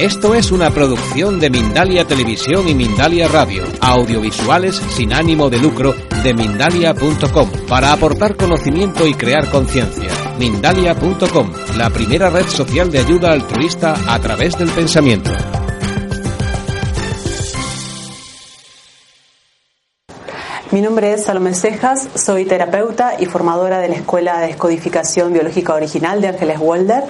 Esto es una producción de Mindalia Televisión y Mindalia Radio, audiovisuales sin ánimo de lucro de mindalia.com, para aportar conocimiento y crear conciencia. Mindalia.com, la primera red social de ayuda altruista a través del pensamiento. Mi nombre es Salomé Cejas, soy terapeuta y formadora de la Escuela de Descodificación Biológica Original de Ángeles Walder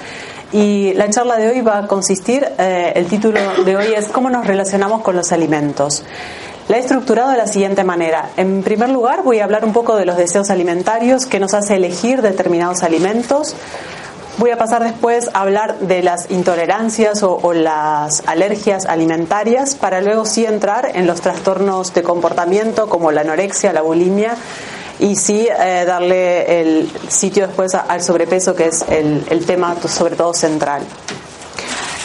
y la charla de hoy va a consistir, eh, el título de hoy es ¿Cómo nos relacionamos con los alimentos? La he estructurado de la siguiente manera. En primer lugar, voy a hablar un poco de los deseos alimentarios que nos hace elegir determinados alimentos. Voy a pasar después a hablar de las intolerancias o, o, las alergias alimentarias para luego sí entrar en los trastornos de comportamiento como la anorexia, la bulimia y sí eh, darle el sitio después al sobrepeso, que es el, el tema sobre todo central.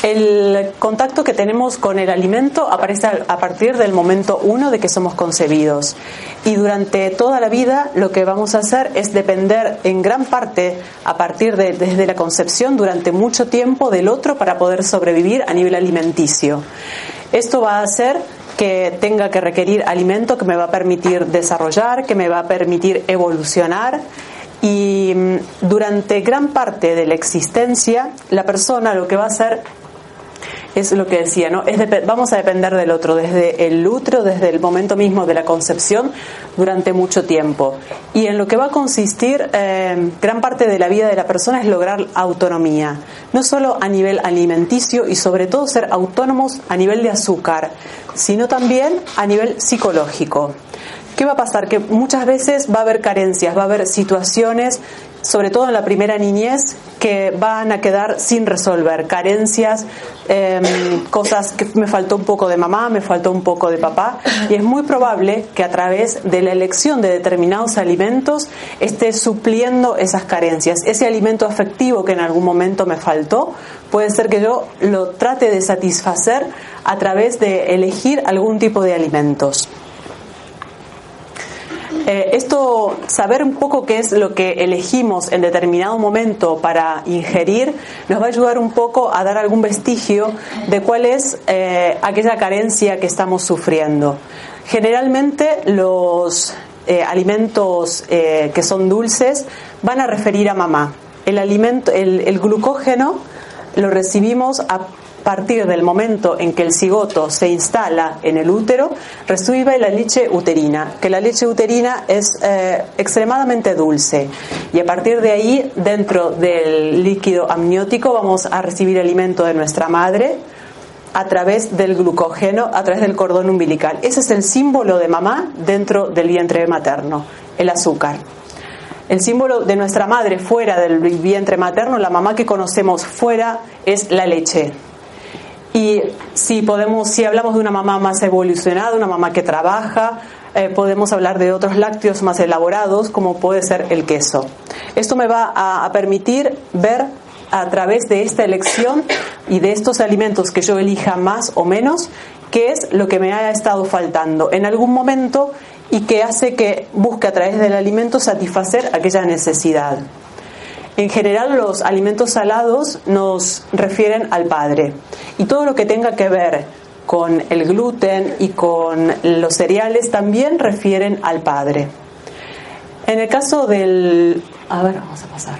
El contacto que tenemos con el alimento aparece a partir del momento uno de que somos concebidos. Y durante toda la vida lo que vamos a hacer es depender en gran parte a partir de desde la concepción durante mucho tiempo del otro para poder sobrevivir a nivel alimenticio. Esto va a hacer que tenga que requerir alimento que me va a permitir desarrollar, que me va a permitir evolucionar. Y mm, durante gran parte de la existencia, la persona lo que va a hacer es lo que decía, ¿no? Es vamos a depender del otro desde el útero, desde el momento mismo de la concepción, durante mucho tiempo. Y en lo que va a consistir eh, gran parte de la vida de la persona es lograr autonomía, no solo a nivel alimenticio y sobre todo ser autónomos a nivel de azúcar, sino también a nivel psicológico. ¿Qué va a pasar? Que muchas veces va a haber carencias, va a haber situaciones, sobre todo en la primera niñez, que van a quedar sin resolver, carencias, em, cosas que me faltó un poco de mamá, me faltó un poco de papá, y es muy probable que a través de la elección de determinados alimentos esté supliendo esas carencias. Ese alimento afectivo que en algún momento me faltó, puede ser que yo lo trate de satisfacer a través de elegir algún tipo de alimentos. Eh, esto, saber un poco qué es lo que elegimos en determinado momento para ingerir, nos va a ayudar un poco a dar algún vestigio de cuál es eh, aquella carencia que estamos sufriendo. Generalmente los eh, alimentos que son dulces van a referir a mamá. El, alimento, el, el glucógeno lo recibimos a partir del momento en que el cigoto se instala en el útero, recibe la leche uterina, que la leche uterina es eh, extremadamente dulce. Y a partir de ahí, dentro del líquido amniótico, vamos a recibir alimento de nuestra madre a través del glucógeno, a través del cordón umbilical. Ese es el símbolo de mamá dentro del vientre materno, el azúcar. El símbolo de nuestra madre fuera del vientre materno, la mamá que conocemos fuera, es la leche. Y si podemos, si hablamos de una mamá más evolucionada, una mamá que trabaja, eh, podemos hablar de otros lácteos más elaborados, como puede ser el queso. Esto me va a, a permitir ver a través de esta elección y de estos alimentos que yo elija más o menos, qué es lo que me ha estado faltando en algún momento y que hace que busque a través del alimento satisfacer aquella necesidad. En general los alimentos salados nos refieren al Padre y todo lo que tenga que ver con el gluten y con los cereales también refieren al Padre. En el caso del... A ver, vamos a pasar.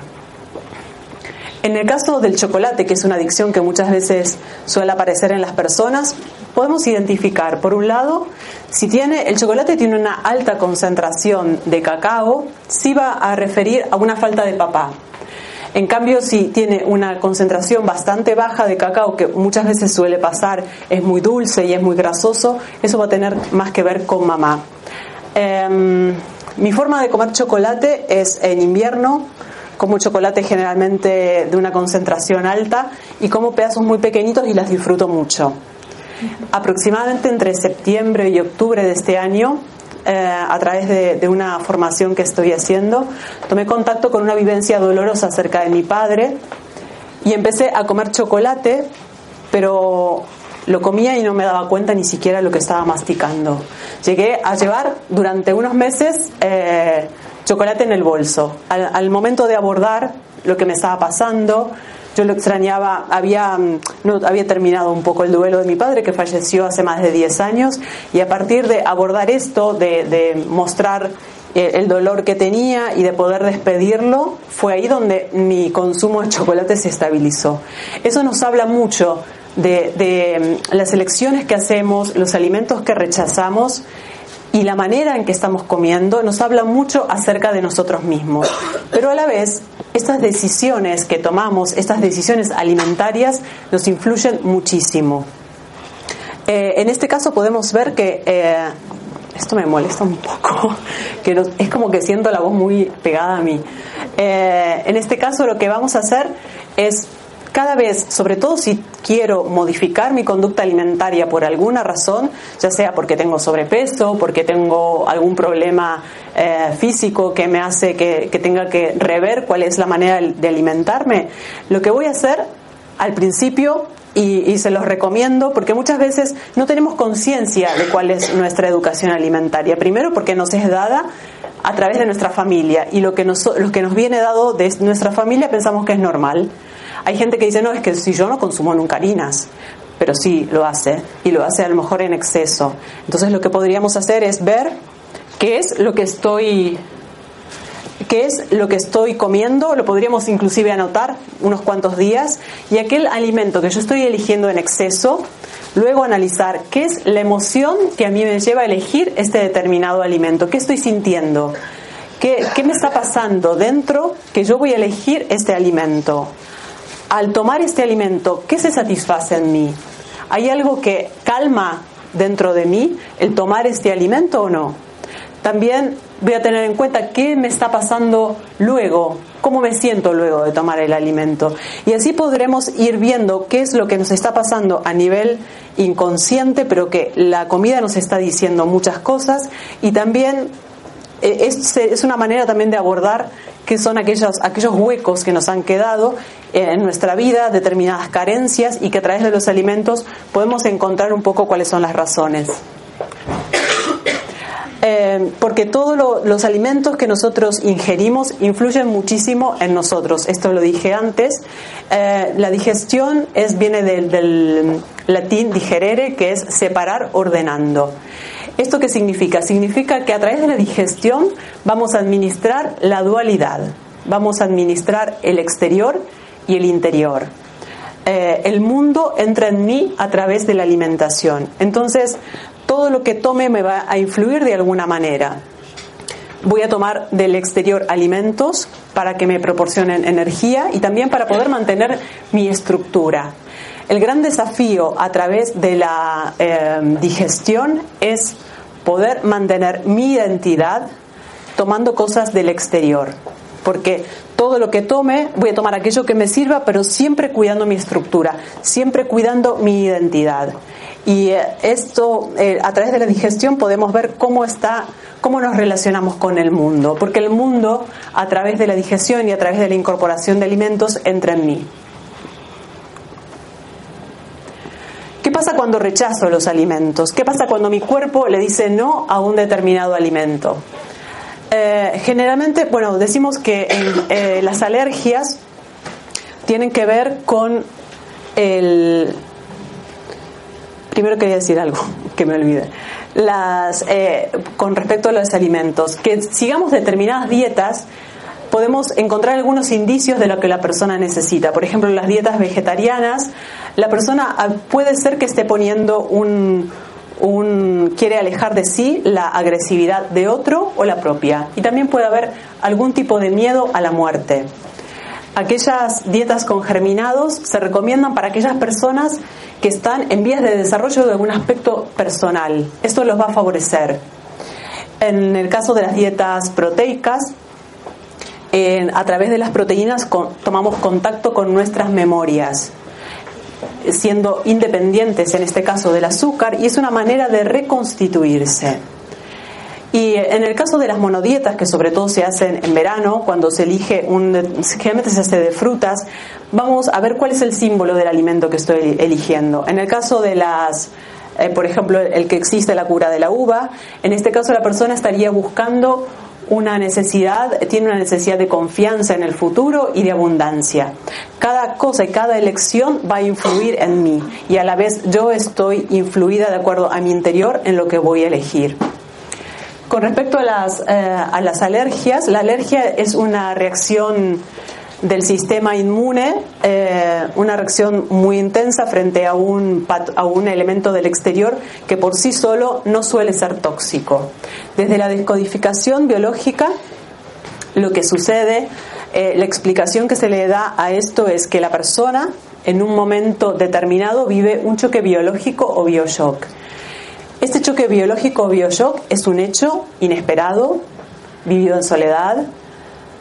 En el caso del chocolate, que es una adicción que muchas veces suele aparecer en las personas, podemos identificar, por un lado, si tiene el chocolate tiene una alta concentración de cacao, sí va a referir a una falta de papá. En cambio, si tiene una concentración bastante baja de cacao, que muchas veces suele pasar, es muy dulce y es muy grasoso, eso va a tener más que ver con mamá. Em, mi forma de comer chocolate es en invierno, como chocolate generalmente de una concentración alta y como pedazos muy pequeñitos y las disfruto mucho. Aproximadamente entre septiembre y octubre de este año eh, a través de, una formación que estoy haciendo, tomé contacto con una vivencia dolorosa acerca de mi padre y empecé a comer chocolate, pero lo comía y no me daba cuenta ni siquiera lo que estaba masticando. Llegué a llevar durante unos meses eh, chocolate en el bolso. Al, al, momento de abordar lo que me estaba pasando, yo lo extrañaba, había, mm, no, había terminado un poco el duelo de mi padre que falleció hace más de 10 años y a partir de abordar esto, de, mostrar eh, el dolor que tenía y de poder despedirlo, fue ahí donde mi consumo de chocolate se estabilizó. Eso nos habla mucho de, de mm, las elecciones que hacemos, los alimentos que rechazamos y la manera en que estamos comiendo nos habla mucho acerca de nosotros mismos. Pero a la vez, estas decisiones que tomamos, estas decisiones alimentarias, nos influyen muchísimo. Eh, en este caso podemos ver que eh, esto me molesta un poco, que es como que siento la voz muy pegada a mí. Eh, en este caso lo que vamos a hacer es cada vez, sobre todo si quiero modificar mi conducta alimentaria por alguna razón, ya sea porque tengo sobrepeso, porque tengo algún problema eh, físico que me hace que, tenga que rever cuál es la manera de alimentarme, lo que voy a hacer al principio y, se los recomiendo porque muchas veces no tenemos conciencia de cuál es nuestra educación alimentaria. Primero porque nos es dada a través de nuestra familia y lo que nos, lo que nos viene dado de nuestra familia pensamos que es normal. Hay gente que dice, no, es que si yo no consumo nunca harinas, pero sí lo hace, y lo hace a lo mejor en exceso. Entonces lo que podríamos hacer es ver qué es lo que estoy qué es lo que estoy comiendo, lo podríamos inclusive anotar unos cuantos días, y aquel alimento que yo estoy eligiendo en exceso, luego analizar qué es la emoción que a mí me lleva a elegir este determinado alimento, qué estoy sintiendo, qué, qué me está pasando dentro que yo voy a elegir este alimento al tomar este alimento, ¿qué se satisface en mí? ¿Hay algo que calma dentro de mí el tomar este alimento o no? También voy a tener en cuenta qué me está pasando luego, cómo me siento luego de tomar el alimento. Y así podremos ir viendo qué es lo que nos está pasando a nivel inconsciente, pero que la comida nos está diciendo muchas cosas y también eh, es, una manera también de abordar qué son aquellos, aquellos huecos que nos han quedado en nuestra vida, determinadas carencias y que a través de los alimentos podemos encontrar un poco cuáles son las razones. Eh, porque todos los alimentos que nosotros ingerimos influyen muchísimo en nosotros. Esto lo dije antes. Eh, la digestión es, viene del, latín digerere, que es separar ordenando. ¿Esto qué significa? Significa que a través de la digestión vamos a administrar la dualidad, vamos a administrar el exterior y el interior. Eh, el mundo entra en mí a través de la alimentación. Entonces, todo lo que tome me va a influir de alguna manera. Voy a tomar del exterior alimentos para que me proporcionen energía y también para poder mantener mi estructura. El gran desafío a través de la eh, digestión es poder mantener mi identidad tomando cosas del exterior. Porque todo lo que tome, voy a tomar aquello que me sirva, pero siempre cuidando mi estructura, siempre cuidando mi identidad. Y eh, esto, eh, a través de la digestión, podemos ver cómo está, cómo nos relacionamos con el mundo, porque el mundo, a través de la digestión y a través de la incorporación de alimentos, entra en mí. ¿Qué pasa cuando rechazo los alimentos? ¿Qué pasa cuando mi cuerpo le dice no a un determinado alimento? Eh, generalmente, bueno, decimos que las alergias tienen que ver con el... Primero quería decir algo que me olvide. Las, eh, con respecto a los alimentos, que sigamos determinadas dietas podemos encontrar algunos indicios de lo que la persona necesita. Por ejemplo, las dietas vegetarianas, la persona ah, puede ser que esté poniendo un, un, quiere alejar de sí la agresividad de otro o la propia. Y también puede haber algún tipo de miedo a la muerte. Aquellas dietas con germinados se recomiendan para aquellas personas que están en vías de desarrollo de algún aspecto personal. Esto los va a favorecer. En el caso de las dietas proteicas, a través de las proteínas tomamos contacto con nuestras memorias siendo independientes en este caso del azúcar y es una manera de reconstituirse. Y en el caso de las monodietas, que sobre todo se hacen en verano, cuando se elige un, generalmente se hace de frutas, vamos a ver cuál es el símbolo del alimento que estoy eligiendo. En el caso de las, eh, por ejemplo, el que existe la cura de la uva, en este caso la persona estaría buscando una necesidad, tiene una necesidad de confianza en el futuro y de abundancia. Cada cosa y cada elección va a influir en mí y a la vez yo estoy influida de acuerdo a mi interior en lo que voy a elegir. Con respecto a las, eh, a las alergias, la alergia es una reacción del sistema inmune, eh, una reacción muy intensa frente a un, a un elemento del exterior que por sí solo no suele ser tóxico. Desde la descodificación biológica, lo que sucede, eh, la explicación que se le da a esto es que la persona en un momento determinado vive un choque biológico o bioshock. Este choque biológico o bioshock es un hecho inesperado, vivido en soledad,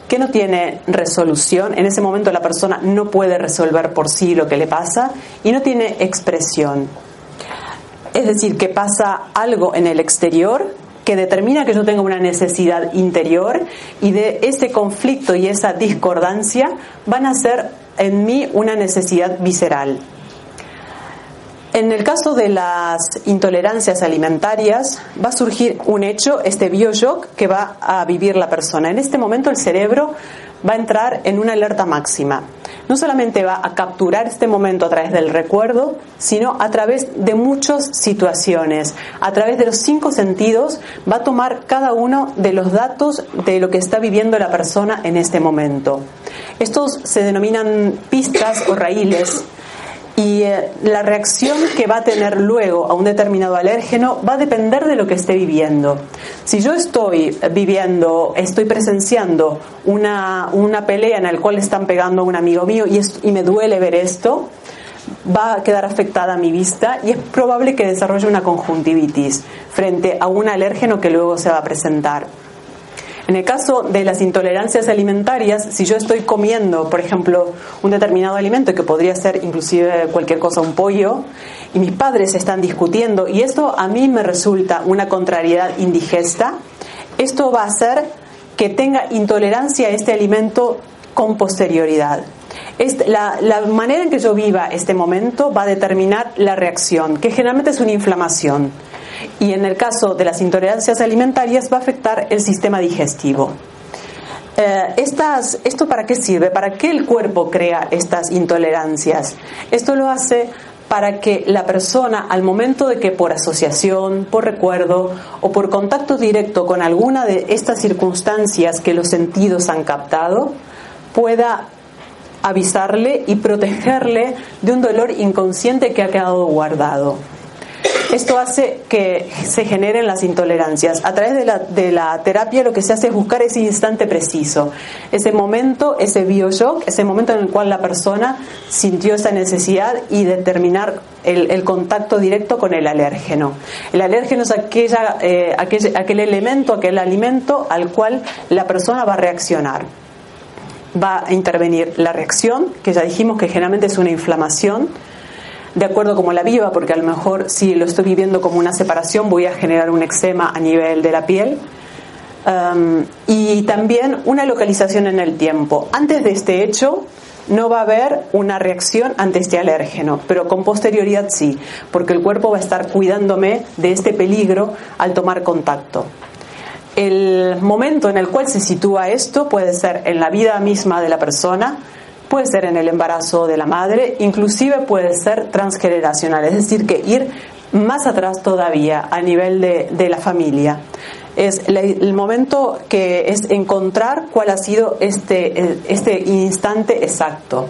que no tiene resolución. En ese momento la persona no puede resolver por sí lo que le pasa y no tiene expresión. Es decir, que pasa algo en el exterior que determina que yo tengo una necesidad interior y de ese conflicto y esa discordancia van a ser en mí una necesidad visceral. En el caso de las intolerancias alimentarias, va a surgir un hecho, este bioshock, que va a vivir la persona. En este momento el cerebro va a entrar en una alerta máxima. No solamente va a capturar este momento a través del recuerdo, sino a través de muchas situaciones. A través de los cinco sentidos va a tomar cada uno de los datos de lo que está viviendo la persona en este momento. Estos se denominan pistas o raíles y eh, la reacción que va a tener luego a un determinado alérgeno va a depender de lo que esté viviendo. Si yo estoy viviendo, estoy presenciando una, una pelea en la cual están pegando a un amigo mío y, y me duele ver esto, va a quedar afectada mi vista y es probable que desarrolle una conjuntivitis frente a un alérgeno que luego se va a presentar. En el caso de las intolerancias alimentarias, si yo estoy comiendo, por ejemplo, un determinado alimento que podría ser inclusive cualquier cosa, un pollo, y mis padres están discutiendo y esto a mí me resulta una contrariedad indigesta, esto va a hacer que tenga intolerancia a este alimento con posterioridad. La, la, manera en que yo viva este momento va a determinar la reacción, que generalmente es una inflamación y en el caso de las intolerancias alimentarias va a afectar el sistema digestivo. Eh, ¿Esto para qué sirve? ¿Para qué el cuerpo crea estas intolerancias? Esto lo hace para que la persona, al momento de que por asociación, por recuerdo o por contacto directo con alguna de estas circunstancias que los sentidos han captado, pueda avisarle y protegerle de un dolor inconsciente que ha quedado guardado. Esto hace que se generen las intolerancias. A través de la, terapia lo que se hace es buscar ese instante preciso, ese momento, ese bioshock, ese momento en el cual la persona sintió esa necesidad y determinar el, contacto directo con el alérgeno. El alérgeno es aquella, eh, aquel, aquel elemento, aquel alimento al cual la persona va a reaccionar va a intervenir la reacción, que ya dijimos que generalmente es una inflamación, de acuerdo como la viva, porque a lo mejor si lo estoy viviendo como una separación voy a generar un eczema a nivel de la piel. Um, y también una localización en el tiempo. Antes de este hecho no va a haber una reacción ante este alérgeno, pero con posterioridad sí, porque el cuerpo va a estar cuidándome de este peligro al tomar contacto. El momento en el cual se sitúa esto puede ser en la vida misma de la persona, puede ser en el embarazo de la madre, inclusive puede ser transgeneracional, es decir, que ir más atrás todavía a nivel de, la familia. Es el momento que es encontrar cuál ha sido este, este instante exacto.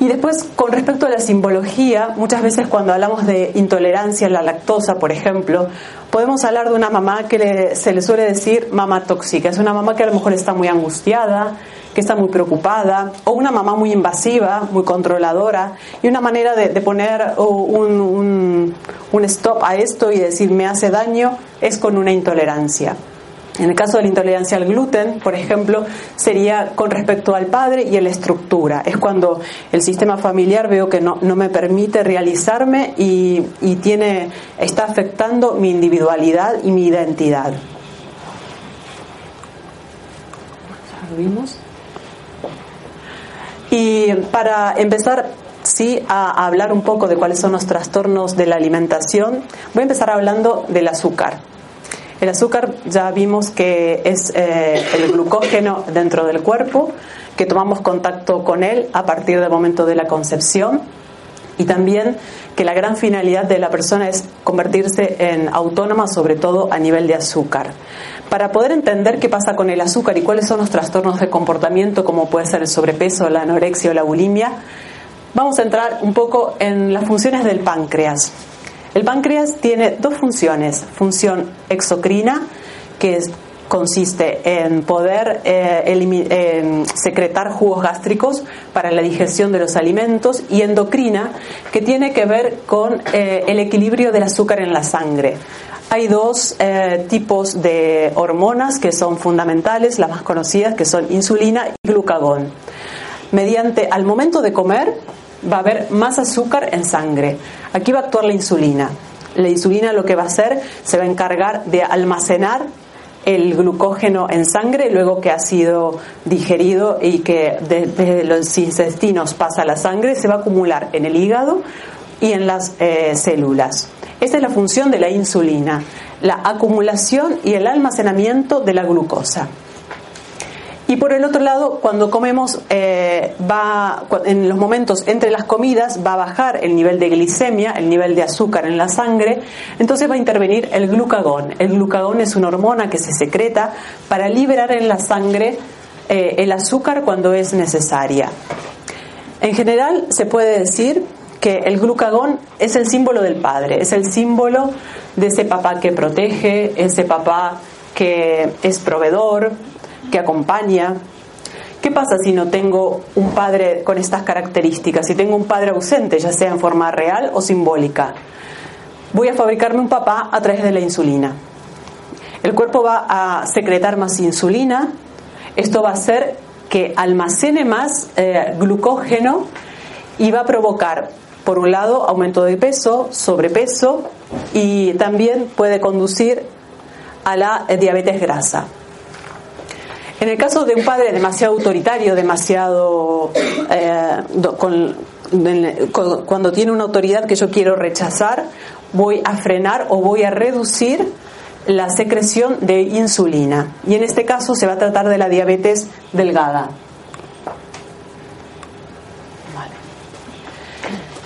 Y después, con respecto a la simbología, muchas veces cuando hablamos de intolerancia a la lactosa, por ejemplo, podemos hablar de una mamá que se le suele decir mamá tóxica. Es una mamá que a lo mejor está muy angustiada, que está muy preocupada, o una mamá muy invasiva, muy controladora, y una manera de, poner un, un stop a esto y decir me hace daño es con una intolerancia. En el caso de la intolerancia al gluten, por ejemplo, sería con respecto al padre y a la estructura. Es cuando el sistema familiar veo que no, me permite realizarme y, tiene, está afectando mi individualidad y mi identidad. Y para empezar sí a hablar un poco de cuáles son los trastornos de la alimentación, voy a empezar hablando del azúcar. El azúcar ya vimos que es eh, el glucógeno dentro del cuerpo, que tomamos contacto con él a partir del momento de la concepción y también que la gran finalidad de la persona es convertirse en autónoma, sobre todo a nivel de azúcar. Para poder entender qué pasa con el azúcar y cuáles son los trastornos de comportamiento, como puede ser el sobrepeso, la anorexia o la bulimia, vamos a entrar un poco en las funciones del páncreas. El páncreas tiene dos funciones, función exocrina, que consiste en poder eh, secretar jugos gástricos para la digestión de los alimentos, y endocrina, que tiene que ver con eh, el equilibrio del azúcar en la sangre. Hay dos eh, tipos de hormonas que son fundamentales, las más conocidas, que son insulina y glucagón. Mediante, al momento de comer, va a haber más azúcar en sangre. Aquí va a actuar la insulina. La insulina lo que va a hacer, se va a encargar de almacenar el glucógeno en sangre luego que ha sido digerido y que desde los intestinos pasa a la sangre, se va a acumular en el hígado y en las eh, células. Esta es la función de la insulina, la acumulación y el almacenamiento de la glucosa. Y por el otro lado, cuando comemos, eh, va, en los momentos entre las comidas va a bajar el nivel de glicemia, el nivel de azúcar en la sangre, entonces va a intervenir el glucagón. El glucagón es una hormona que se secreta para liberar en la sangre eh, el azúcar cuando es necesaria. En general, se puede decir que el glucagón es el símbolo del padre, es el símbolo de ese papá que protege, ese papá que es proveedor, que acompaña. ¿Qué pasa si no tengo un padre con estas características? Si tengo un padre ausente, ya sea en forma real o simbólica. Voy a fabricarme un papá a través de la insulina. El cuerpo va a secretar más insulina. Esto va a hacer que almacene más eh, glucógeno y va a provocar, por un lado, aumento de peso, sobrepeso y también puede conducir a la eh, diabetes grasa. En el caso de un padre demasiado autoritario, demasiado eh, cuando tiene una autoridad que yo quiero rechazar, voy a frenar o voy a reducir la secreción de insulina. Y en este caso se va a tratar de la diabetes delgada.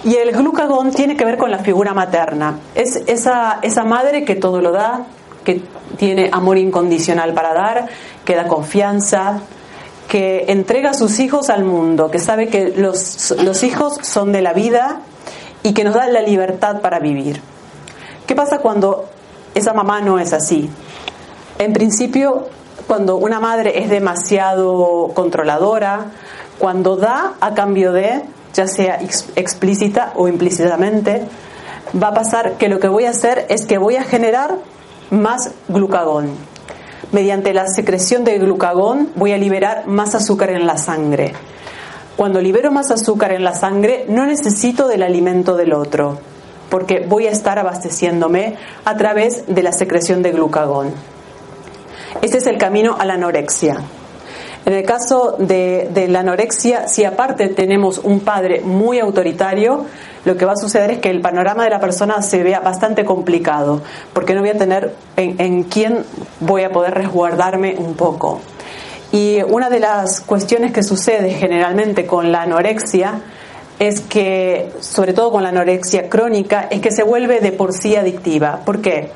Y el glucagón tiene que ver con la figura materna. Es esa, esa madre que todo lo da, que tiene amor incondicional para dar, que da confianza, que entrega a sus hijos al mundo, que sabe que los, los hijos son de la vida y que nos da la libertad para vivir. ¿Qué pasa cuando esa mamá no es así? En principio, cuando una madre es demasiado controladora, cuando da a cambio de, ya sea explícita o implícitamente, va a pasar que lo que voy a hacer es que voy a generar más glucagón. Mediante la secreción de glucagón voy a liberar más azúcar en la sangre. Cuando libero más azúcar en la sangre no necesito del alimento del otro, porque voy a estar abasteciéndome a través de la secreción de glucagón. Este es el camino a la anorexia. En el caso de, la anorexia, si aparte tenemos un padre muy autoritario, lo que va a suceder es que el panorama de la persona se vea bastante complicado, porque no voy a tener en, en quién voy a poder resguardarme un poco. Y una de las cuestiones que sucede generalmente con la anorexia es que, sobre todo con la anorexia crónica, es que se vuelve de por sí adictiva. ¿Por qué?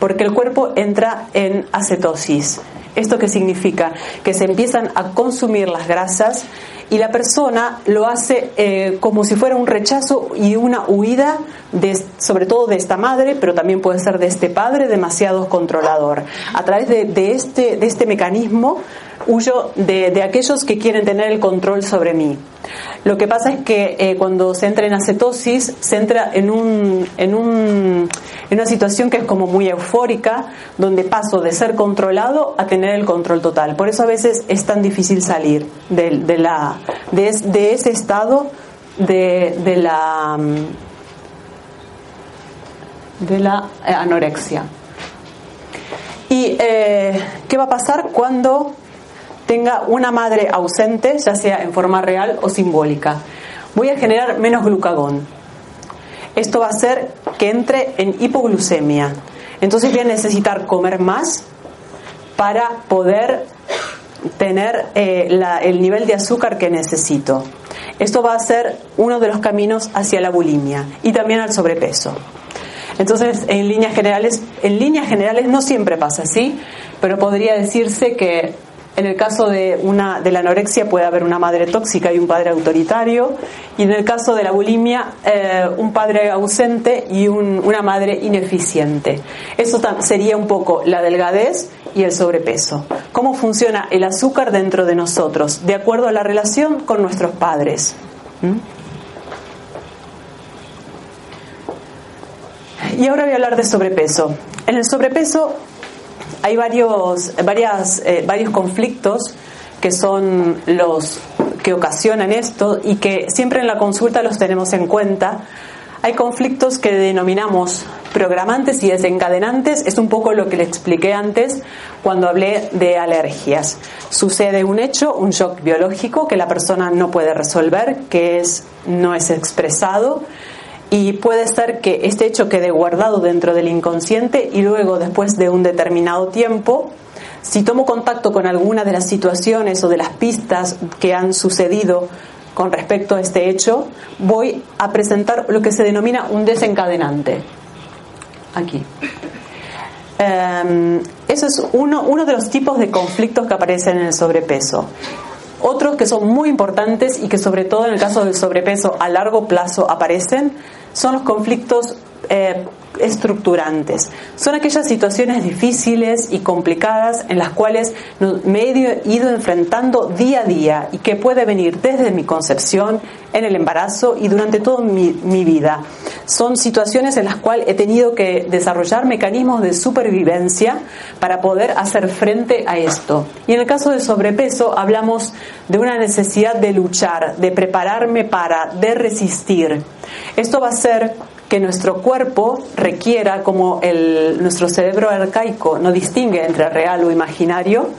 Porque el cuerpo entra en acetosis. ¿Esto qué significa? Que se empiezan a consumir las grasas y la persona lo hace eh, como si fuera un rechazo y una huida, de, sobre todo de esta madre, pero también puede ser de este padre demasiado controlador. A través de, este, de este mecanismo huyo de, aquellos que quieren tener el control sobre mí. Lo que pasa es que eh, cuando se entra en acetosis, se entra en, un, en, un, en una situación que es como muy eufórica, donde paso de ser controlado a tener el control total. Por eso a veces es tan difícil salir de, la, de, ese estado de, la, de la anorexia. ¿Y eh, qué va a pasar cuando tenga una madre ausente, ya sea en forma real o simbólica. Voy a generar menos glucagón. Esto va a hacer que entre en hipoglucemia. Entonces voy a necesitar comer más para poder tener eh, el nivel de azúcar que necesito. Esto va a ser uno de los caminos hacia la bulimia y también al sobrepeso. Entonces, en líneas generales, en líneas generales no siempre pasa así, pero podría decirse que en el caso de, una, de la anorexia puede haber una madre tóxica y un padre autoritario, y en el caso de la bulimia eh, un padre ausente y una madre ineficiente. Eso sería un poco la delgadez y el sobrepeso. ¿Cómo funciona el azúcar dentro de nosotros? De acuerdo a la relación con nuestros padres. ¿Mm? Y ahora voy a hablar de sobrepeso. En el sobrepeso hay varios, varias, eh, varios conflictos que son los que ocasionan esto y que siempre en la consulta los tenemos en cuenta. Hay conflictos que denominamos programantes y desencadenantes, es un poco lo que le expliqué antes cuando hablé de alergias. Sucede un hecho, un shock biológico que la persona no puede resolver, que es, no es expresado y puede ser que este hecho quede guardado dentro del inconsciente y luego después de un determinado tiempo, si tomo contacto con alguna de las situaciones o de las pistas que han sucedido con respecto a este hecho, voy a presentar lo que se denomina un desencadenante. Aquí. Em, eso es uno, uno de los tipos de conflictos que aparecen en el sobrepeso. Otros que son muy importantes y que sobre todo en el caso del sobrepeso a largo plazo aparecen son los conflictos eh, estructurantes. Son aquellas situaciones difíciles y complicadas en las cuales me he ido enfrentando día a día y que puede venir desde mi concepción, en el embarazo y durante toda mi, vida. Son situaciones en las cuales he tenido que desarrollar mecanismos de supervivencia para poder hacer frente a esto. Y en el caso del sobrepeso hablamos de una necesidad de luchar, de prepararme para, de resistir. Esto va a ser que nuestro cuerpo requiera, como el, nuestro cerebro arcaico no distingue entre real o imaginario,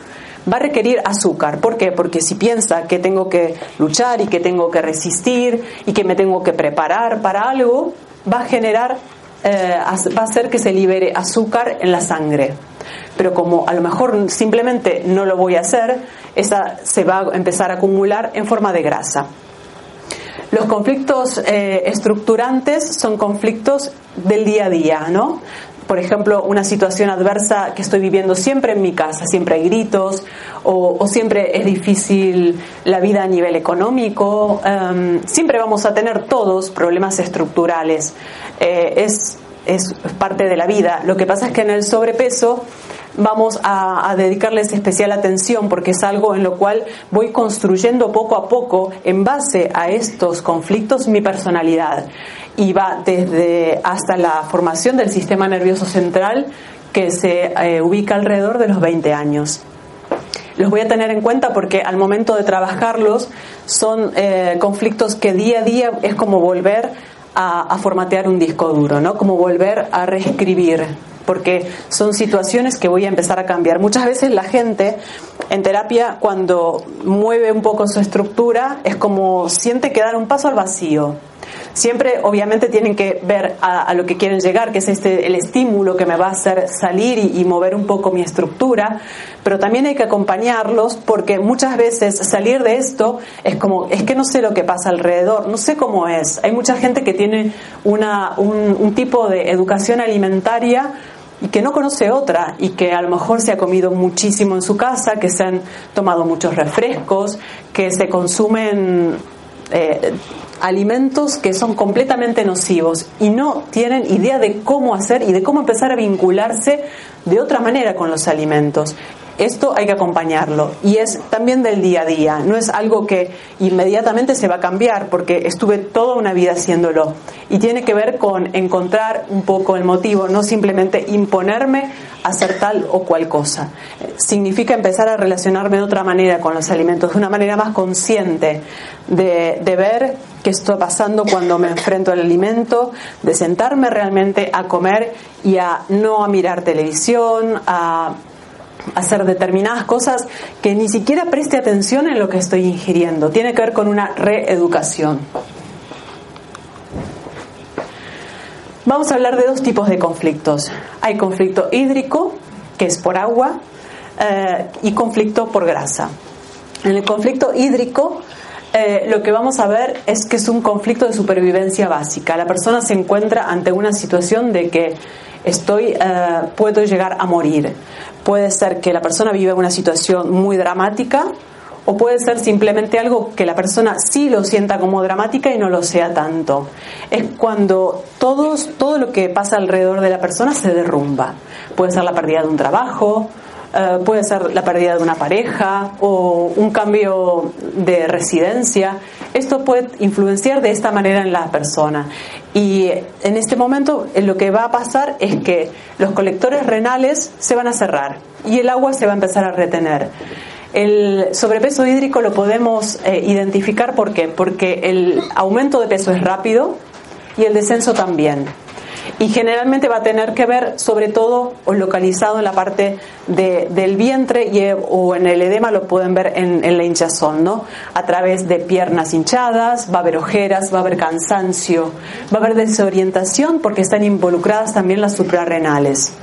va a requerir azúcar. ¿Por qué? Porque si piensa que tengo que luchar y que tengo que resistir y que me tengo que preparar para algo, va a generar, eh, va a hacer que se libere azúcar en la sangre. Pero como a lo mejor simplemente no lo voy a hacer, esa se va a empezar a acumular en forma de grasa. Los conflictos eh, estructurantes son conflictos del día a día, ¿no? Por ejemplo, una situación adversa que estoy viviendo siempre en mi casa, siempre hay gritos o, siempre es difícil la vida a nivel económico, em, siempre vamos a tener todos problemas estructurales. Eh, es, es parte de la vida. Lo que pasa es que en el sobrepeso vamos a, dedicarles especial atención porque es algo en lo cual voy construyendo poco a poco en base a estos conflictos mi personalidad y va desde hasta la formación del sistema nervioso central que se eh, ubica alrededor de los 20 años. Los voy a tener en cuenta porque al momento de trabajarlos son eh, conflictos que día a día es como volver a, a formatear un disco duro, ¿no? Como volver a reescribir porque son situaciones que voy a empezar a cambiar. Muchas veces la gente en terapia cuando mueve un poco su estructura es como siente que dar un paso al vacío. Siempre, obviamente, tienen que ver a, lo que quieren llegar, que es este el estímulo que me va a hacer salir y, mover un poco mi estructura, pero también hay que acompañarlos porque muchas veces salir de esto es como, es que no sé lo que pasa alrededor, no sé cómo es. Hay mucha gente que tiene una, un tipo de educación alimentaria y que no conoce otra y que a lo mejor se ha comido muchísimo en su casa, que se han tomado muchos refrescos, que se consumen eh, alimentos que son completamente nocivos y no tienen idea de cómo hacer y de cómo empezar a vincularse de otra manera con los alimentos. Esto hay que acompañarlo. Y es también del día a día, no es algo que inmediatamente se va a cambiar porque estuve toda una vida haciéndolo. Y tiene que ver con encontrar un poco el motivo, no simplemente imponerme a hacer tal o cual cosa. Significa empezar a relacionarme de otra manera con los alimentos, de una manera más consciente, de, de ver qué está pasando cuando me enfrento al alimento, de sentarme realmente a comer y a no a mirar televisión, a hacer determinadas cosas que ni siquiera preste atención en lo que estoy ingiriendo. Tiene que ver con una reeducación. Vamos a hablar de dos tipos de conflictos. Hay conflicto hídrico, que es por agua, eh, y conflicto por grasa. En el conflicto hídrico, eh, lo que vamos a ver es que es un conflicto de supervivencia básica. La persona se encuentra ante una situación de que estoy, eh, puedo llegar a morir. Puede ser que la persona viva una situación muy dramática o puede ser simplemente algo que la persona sí lo sienta como dramática y no lo sea tanto. Es cuando todos, todo lo que pasa alrededor de la persona se derrumba. Puede ser la pérdida de un trabajo, eh, puede ser la pérdida de una pareja o un cambio de residencia. Esto puede influenciar de esta manera en la persona. Y en este momento eh, lo que va a pasar es que los colectores renales se van a cerrar y el agua se va a empezar a retener. El sobrepeso hídrico lo podemos eh, identificar ¿por qué? porque el aumento de peso es rápido y el descenso también. Y generalmente va a tener que ver sobre todo o localizado en la parte del vientre y, o en el edema lo pueden ver en, en, la hinchazón, ¿no? A través de piernas hinchadas, va a haber ojeras, va a haber cansancio, va a haber desorientación porque están involucradas también las suprarrenales.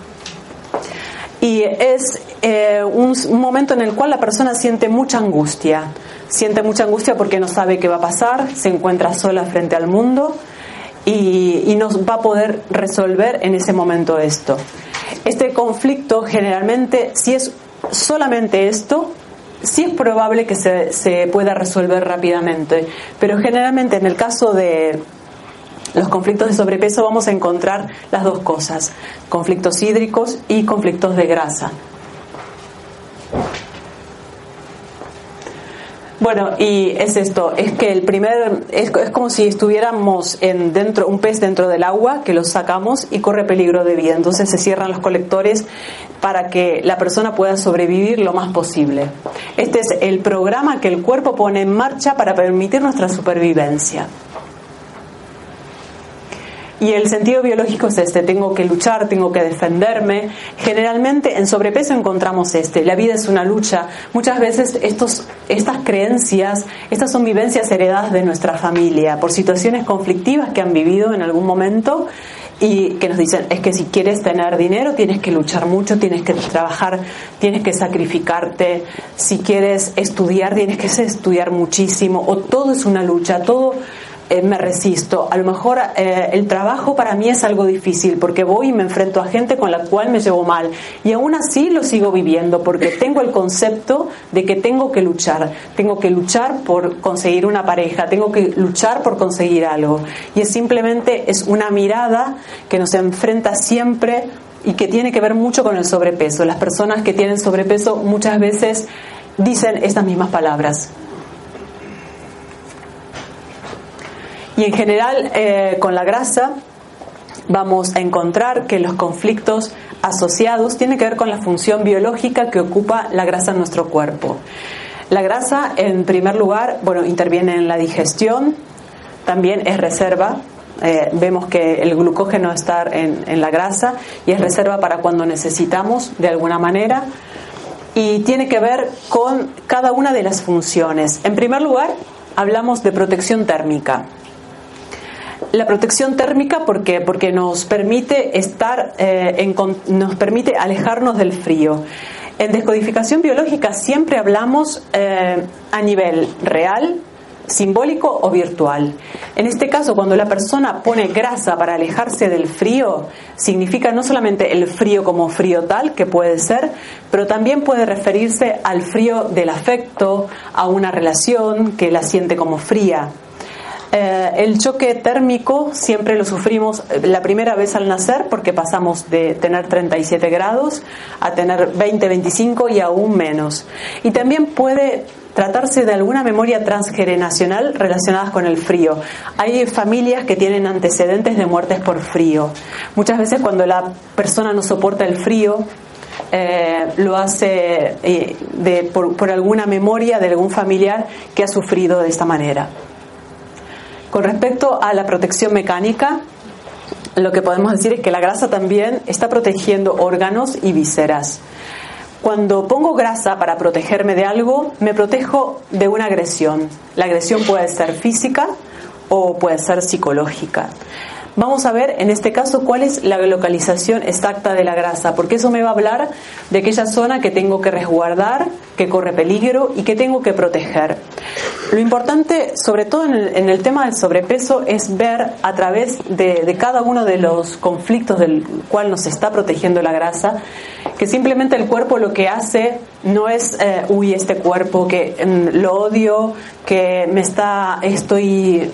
Y es eh, un, momento en el cual la persona siente mucha angustia. Siente mucha angustia porque no sabe qué va a pasar, se encuentra sola frente al mundo y, y no va a poder resolver en ese momento esto. Este conflicto generalmente, si es solamente esto, sí es probable que se, se pueda resolver rápidamente, pero generalmente en el caso de los conflictos de sobrepeso vamos a encontrar las dos cosas, conflictos hídricos y conflictos de grasa. Bueno, y es esto, es que el primer, es, como si estuviéramos en dentro, un pez dentro del agua, que lo sacamos y corre peligro de vida. Entonces se cierran los colectores para que la persona pueda sobrevivir lo más posible. Este es el programa que el cuerpo pone en marcha para permitir nuestra supervivencia. Y el sentido biológico es este, tengo que luchar, tengo que defenderme. Generalmente en sobrepeso encontramos este, la vida es una lucha. Muchas veces estos, estas creencias, estas son vivencias heredadas de nuestra familia por situaciones conflictivas que han vivido en algún momento y que nos dicen es que si quieres tener dinero tienes que luchar mucho, tienes que trabajar, tienes que sacrificarte, si quieres estudiar tienes que estudiar muchísimo o todo es una lucha, todo eh, me resisto. A lo mejor eh, el trabajo para mí es algo difícil porque voy y me enfrento a gente con la cual me llevo mal y aún así lo sigo viviendo porque tengo el concepto de que tengo que luchar, tengo que luchar por conseguir una pareja, tengo que luchar por conseguir algo y es simplemente es una mirada que nos enfrenta siempre y que tiene que ver mucho con el sobrepeso. Las personas que tienen sobrepeso muchas veces dicen estas mismas palabras. Y en general, eh, con la grasa, vamos a encontrar que los conflictos asociados tienen que ver con la función biológica que ocupa la grasa en nuestro cuerpo. La grasa, en primer lugar, bueno, interviene en la digestión, también es reserva. Eh, vemos que el glucógeno está en, en la grasa y es reserva para cuando necesitamos de alguna manera y tiene que ver con cada una de las funciones. En primer lugar, hablamos de protección térmica. La protección térmica, ¿por qué? Porque nos permite estar, eh, nos permite alejarnos del frío. En descodificación biológica siempre hablamos eh, a nivel real, simbólico o virtual. En este caso, cuando la persona pone grasa para alejarse del frío, significa no solamente el frío como frío tal, que puede ser, pero también puede referirse al frío del afecto, a una relación que la siente como fría. Eh, el choque térmico siempre lo sufrimos eh, la primera vez al nacer porque pasamos de tener 37 grados a tener 20, 25 y aún menos. Y también puede tratarse de alguna memoria transgeneracional relacionadas con el frío. Hay familias que tienen antecedentes de muertes por frío. Muchas veces cuando la persona no soporta el frío, eh, lo hace por alguna memoria de algún familiar que ha sufrido de esta manera. Con respecto a la protección mecánica, lo que podemos decir es que la grasa también está protegiendo órganos y vísceras. Cuando pongo grasa para protegerme de algo, me protejo de una agresión. La agresión puede ser física o puede ser psicológica. Vamos a ver en este caso cuál es la localización exacta de la grasa, porque eso me va a hablar de aquella zona que tengo que resguardar, que corre peligro y que tengo que proteger. Lo importante, sobre todo en el, tema del sobrepeso, es ver a través de, cada uno de los conflictos del cual nos está protegiendo la grasa, que simplemente el cuerpo lo que hace no es, eh, uy, este cuerpo que mm, lo odio, que me está, estoy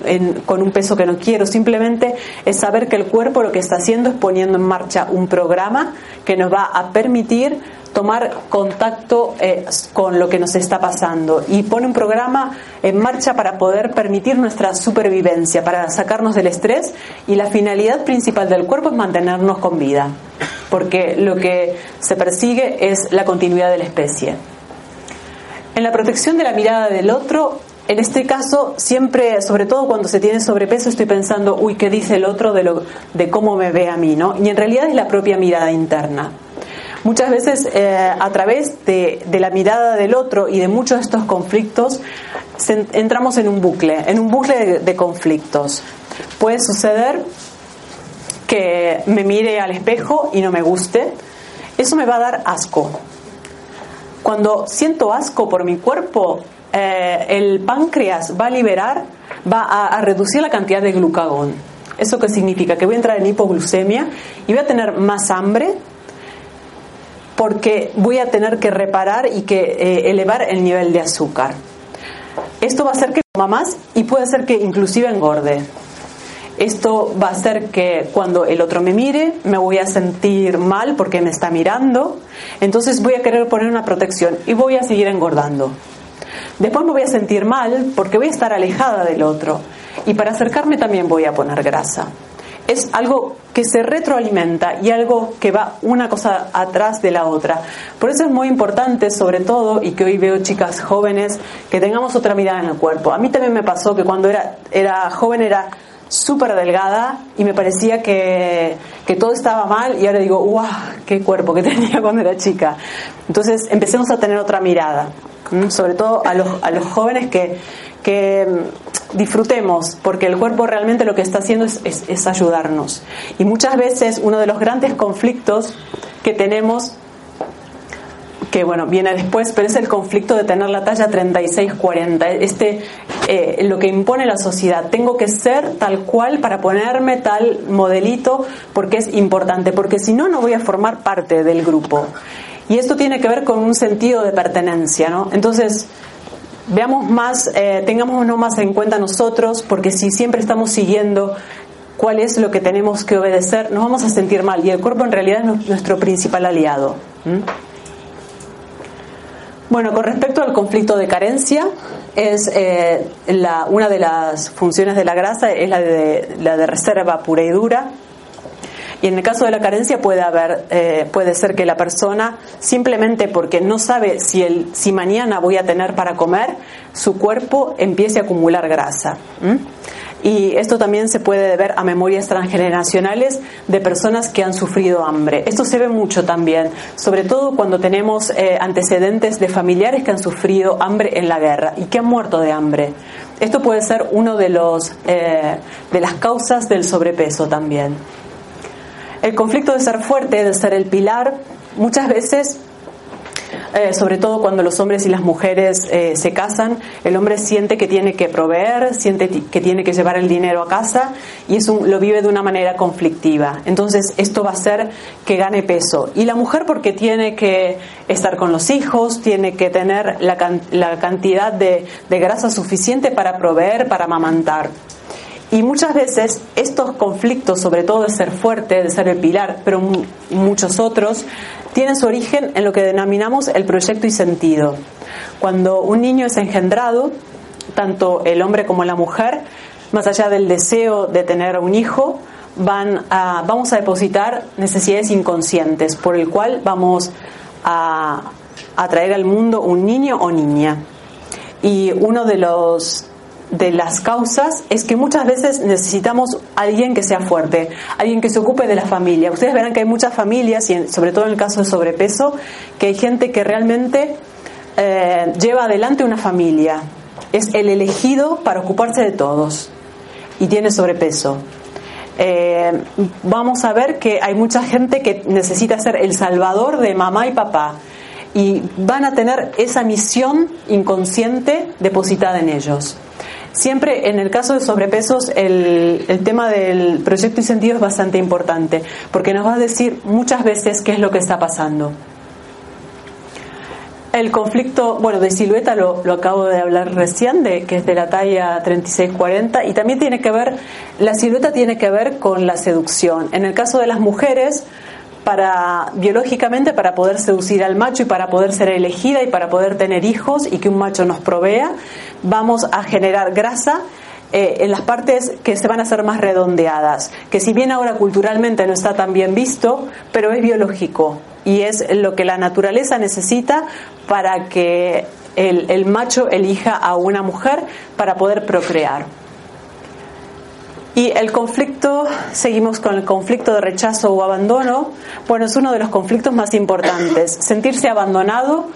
con un peso que no quiero, simplemente es saber que el cuerpo lo que está haciendo es poniendo en marcha un programa que nos va a permitir tomar contacto eh, con lo que nos está pasando y pone un programa en marcha para poder permitir nuestra supervivencia, para sacarnos del estrés y la finalidad principal del cuerpo es mantenernos con vida, porque lo que se persigue es la continuidad de la especie. En la protección de la mirada del otro en este caso, siempre, sobre todo cuando se tiene sobrepeso, estoy pensando, uy, ¿qué dice el otro de, lo, de cómo me ve a mí? ¿no? Y en realidad es la propia mirada interna. Muchas veces, eh, a través de, la mirada del otro y de muchos de estos conflictos, entramos en un bucle, en un bucle de conflictos. Puede suceder que me mire al espejo y no me guste. Eso me va a dar asco. Cuando siento asco por mi cuerpo, eh, el páncreas va a liberar, va a, reducir la cantidad de glucagón. ¿Eso qué significa? Que voy a entrar en hipoglucemia y voy a tener más hambre porque voy a tener que reparar y que eh, elevar el nivel de azúcar. Esto va a hacer que coma más y puede hacer que inclusive engorde. Esto va a hacer que cuando el otro me mire me voy a sentir mal porque me está mirando, entonces voy a querer poner una protección y voy a seguir engordando. Después me voy a sentir mal porque voy a estar alejada del otro. Y para acercarme también voy a poner grasa. Es algo que se retroalimenta y algo que va una cosa atrás de la otra. Por eso es muy importante, sobre todo, y que hoy veo chicas jóvenes, que tengamos otra mirada en el cuerpo. A mí también me pasó que cuando era, era joven era súper delgada y me parecía que, que, todo estaba mal y ahora digo, ¡guau! ¡Qué cuerpo que tenía cuando era chica! Entonces empecemos a tener otra mirada sobre todo a los, a los jóvenes que, que disfrutemos, porque el cuerpo realmente lo que está haciendo es, es, ayudarnos. Y muchas veces uno de los grandes conflictos que tenemos que bueno, viene después, pero es el conflicto de tener la talla 36-40, este, eh, lo que impone la sociedad. Tengo que ser tal cual para ponerme tal modelito porque es importante, porque si no, no voy a formar parte del grupo. Y esto tiene que ver con un sentido de pertenencia, ¿no? Entonces, veamos más, eh, tengamos no más en cuenta nosotros, porque si siempre estamos siguiendo cuál es lo que tenemos que obedecer, nos vamos a sentir mal. Y el cuerpo en realidad es nuestro principal aliado. Bueno, con respecto al conflicto de carencia, es eh, la, una de las funciones de la grasa es la de, la de reserva pura y dura y en el caso de la carencia puede haber, eh, puede ser que la persona simplemente porque no sabe si el, si mañana voy a tener para comer, su cuerpo empiece a acumular grasa. Y esto también se puede deber a memorias transgeneracionales de personas que han sufrido hambre. Esto se ve mucho también, sobre todo cuando tenemos eh, antecedentes de familiares que han sufrido hambre en la guerra y que han muerto de hambre. Esto puede ser uno de los eh, de las causas del sobrepeso también. El conflicto de ser fuerte, de ser el pilar, muchas veces eh, sobre todo cuando los hombres y las mujeres eh, se casan, el hombre siente que tiene que proveer, siente que tiene que llevar el dinero a casa y eso lo vive de una manera conflictiva. Entonces esto va a hacer que gane peso. Y la mujer porque tiene que estar con los hijos, tiene que tener la, cantidad de, de grasa suficiente para proveer, para amamantar. Y muchas veces estos conflictos, sobre todo de ser fuerte, de ser el pilar, pero muchos otros, tienen su origen en lo que denominamos el proyecto y sentido. Cuando un niño es engendrado, tanto el hombre como la mujer, más allá del deseo de tener un hijo, van vamos a depositar necesidades inconscientes, por el cual vamos a, a traer al mundo un niño o niña. Y uno de los de las causas es que muchas veces necesitamos alguien que sea fuerte, alguien que se ocupe de la familia. Ustedes verán que hay muchas familias, y sobre todo en el caso de sobrepeso, que hay gente que realmente eh, lleva adelante una familia. Es el elegido para ocuparse de todos y tiene sobrepeso. eh, vamos a ver que hay mucha gente que necesita ser el salvador de mamá y papá y van a tener esa misión inconsciente depositada en ellos. Siempre en el caso de sobrepesos el, el, tema del proyecto y sentido es bastante importante porque nos va a decir muchas veces qué es lo que está pasando. El conflicto, bueno, de silueta lo, lo, acabo de hablar recién, de, que es de la talla 36-40, y también tiene que ver, la silueta tiene que ver con la seducción. En el caso de las mujeres, para biológicamente para poder seducir al macho y para poder ser elegida y para poder tener hijos y que un macho nos provea, vamos a generar grasa eh, en las partes que se van a hacer más redondeadas, que si bien ahora culturalmente no está tan bien visto, pero es biológico y es lo que la naturaleza necesita para que el, el macho elija a una mujer para poder procrear. Y el conflicto, seguimos con el conflicto de rechazo o abandono, bueno, es uno de los conflictos más importantes. Sentirse abandonado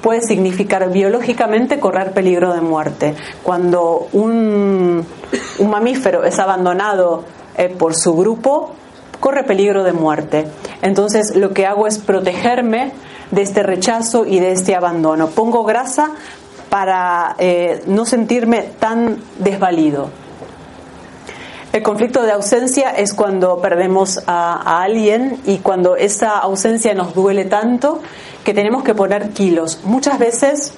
puede significar biológicamente correr peligro de muerte. Cuando un, un mamífero es abandonado eh, por su grupo, corre peligro de muerte. Entonces lo que hago es protegerme de este rechazo y de este abandono. Pongo grasa para eh, no sentirme tan desvalido. El conflicto de ausencia es cuando perdemos a, alguien y cuando esa ausencia nos duele tanto que tenemos que poner kilos. Muchas veces,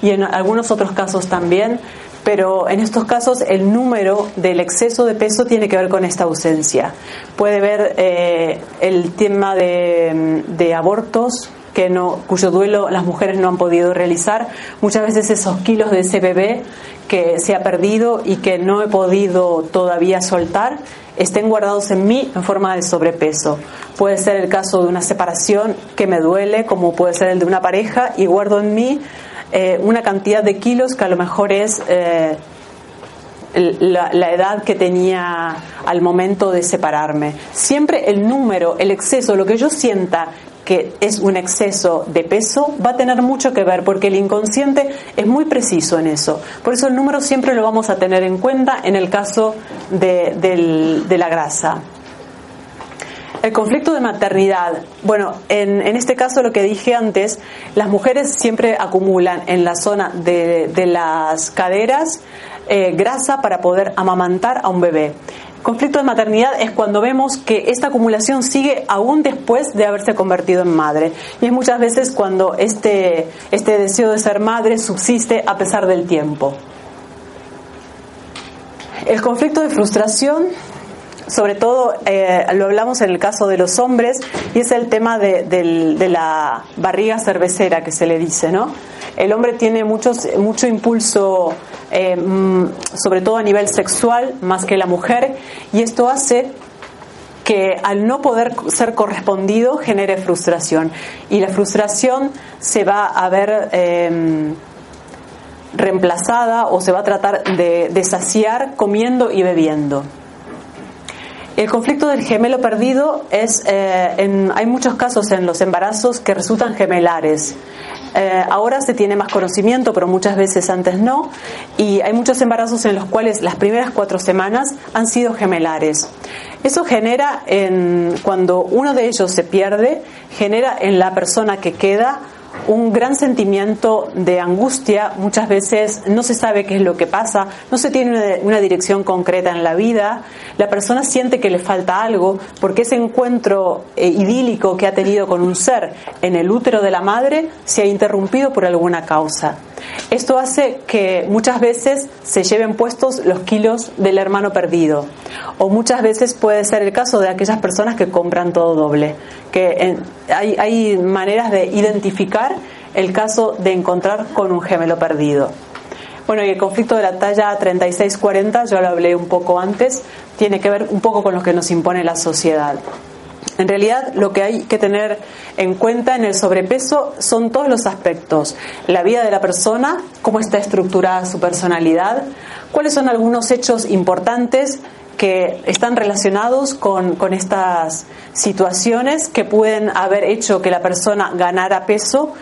y en algunos otros casos también, pero en estos casos el número del exceso de peso tiene que ver con esta ausencia. Puede ver eh, el tema de abortos, que no, cuyo duelo las mujeres no han podido realizar. Muchas veces esos kilos de ese bebé que se ha perdido y que no he podido todavía soltar estén guardados en mí en forma de sobrepeso. Puede ser el caso de una separación que me duele, como puede ser el de una pareja, y guardo en mí eh, una cantidad de kilos que a lo mejor es eh, la, la, edad que tenía al momento de separarme. Siempre el número, el exceso, lo que yo sienta que es un exceso de peso, va a tener mucho que ver porque el inconsciente es muy preciso en eso. Por eso el número siempre lo vamos a tener en cuenta en el caso de, la grasa. El conflicto de maternidad. Bueno, en, este caso lo que dije antes, las mujeres siempre acumulan en la zona de, de las caderas eh, grasa para poder amamantar a un bebé. Conflicto de maternidad es cuando vemos que esta acumulación sigue aún después de haberse convertido en madre. Y es muchas veces cuando este, este deseo de ser madre subsiste a pesar del tiempo. El conflicto de frustración sobre todo eh, lo hablamos en el caso de los hombres y es el tema de, de, de, la barriga cervecera que se le dice, ¿no? El hombre tiene mucho impulso, eh, sobre todo a nivel sexual, más que la mujer, y esto hace que al no poder ser correspondido genere frustración. Y la frustración se va a ver eh, reemplazada o se va a tratar de, de saciar comiendo y bebiendo. El conflicto del gemelo perdido es, eh, en, hay muchos casos en los embarazos que resultan gemelares. Eh, ahora se tiene más conocimiento, pero muchas veces antes no, y hay muchos embarazos en los cuales las primeras cuatro semanas han sido gemelares. Eso genera, en, cuando uno de ellos se pierde, genera en la persona que queda un gran sentimiento de angustia, muchas veces no se sabe qué es lo que pasa, no se tiene una, dirección concreta en la vida, la persona siente que le falta algo porque ese encuentro eh, idílico que ha tenido con un ser en el útero de la madre se ha interrumpido por alguna causa. Esto hace que muchas veces se lleven puestos los kilos del hermano perdido. O muchas veces puede ser el caso de aquellas personas que compran todo doble. Que hay, hay maneras de identificar el caso de encontrar con un gemelo perdido. Bueno, y el conflicto de la talla 36-40, yo lo hablé un poco antes, tiene que ver un poco con lo que nos impone la sociedad. En realidad, lo que hay que tener en cuenta en el sobrepeso son todos los aspectos. La vida de la persona, cómo está estructurada su personalidad, cuáles son algunos hechos importantes que están relacionados con, con, estas situaciones que pueden haber hecho que la persona ganara peso.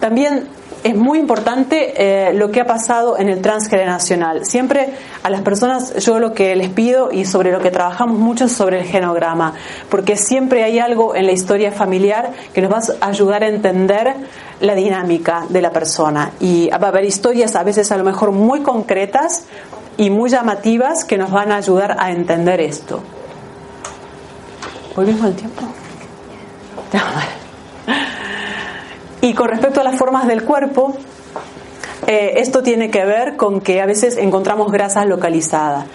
También es muy importante eh, lo que ha pasado en el transgeneracional. Siempre a las personas yo lo que les pido y sobre lo que trabajamos mucho es sobre el genograma, porque siempre hay algo en la historia familiar que nos va a ayudar a entender la dinámica de la persona. Y va a haber historias a veces a lo mejor muy concretas y muy llamativas que nos van a ayudar a entender esto. ¿Volvimos al tiempo? Y con respecto a las formas del cuerpo, eh, esto tiene que ver con que a veces encontramos grasa localizada.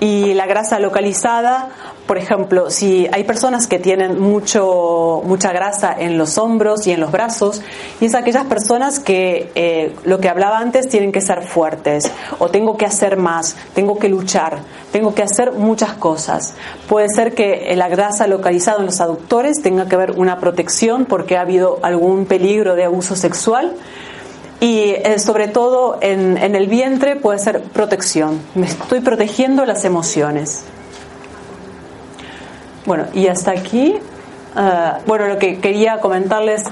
Y la grasa localizada por ejemplo, si hay personas que tienen mucho, mucha grasa en los hombros y en los brazos, y es aquellas personas que eh, lo que hablaba antes tienen que ser fuertes, o tengo que hacer más, tengo que luchar, tengo que hacer muchas cosas. Puede ser que la grasa localizada en los aductores tenga que haber una protección porque ha habido algún peligro de abuso sexual. Y eh, sobre todo en el vientre puede ser protección. Me estoy protegiendo las emociones. Bueno, y hasta aquí, eh, bueno, lo que quería comentarles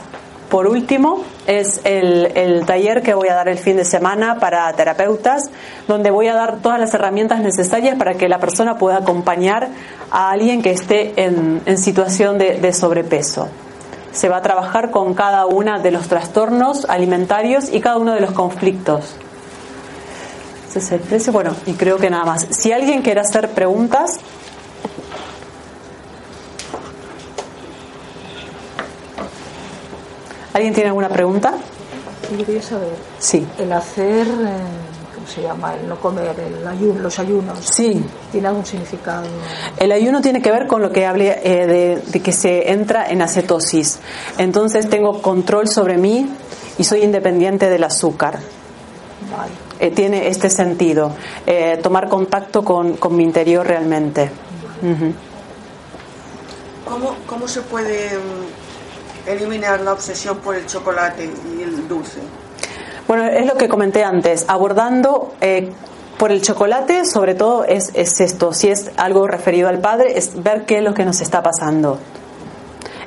por último es el, taller que voy a dar el fin de semana para terapeutas, donde voy a dar todas las herramientas necesarias para que la persona pueda acompañar a alguien que esté en, situación de, sobrepeso. Se va a trabajar con cada uno de los trastornos alimentarios y cada uno de los conflictos. Ese es el. Bueno, y creo que nada más. Si alguien quiere hacer preguntas, ¿Alguien tiene alguna pregunta? Yo quería saber. Sí. El hacer, eh, ¿cómo se llama? El no comer, el ayuno, los ayunos. Sí. ¿Tiene algún significado? El ayuno tiene que ver con lo que hablé eh, de, que se entra en acetosis. Entonces tengo control sobre mí y soy independiente del azúcar. Vale. Eh, tiene este sentido. tomar contacto con, mi interior realmente. ¿Cómo, ¿Cómo se puede eliminar la obsesión por el chocolate y el dulce? Bueno, es lo que comenté antes, abordando eh, por el chocolate, sobre todo es, esto, si es algo referido al padre, es ver qué es lo que nos está pasando.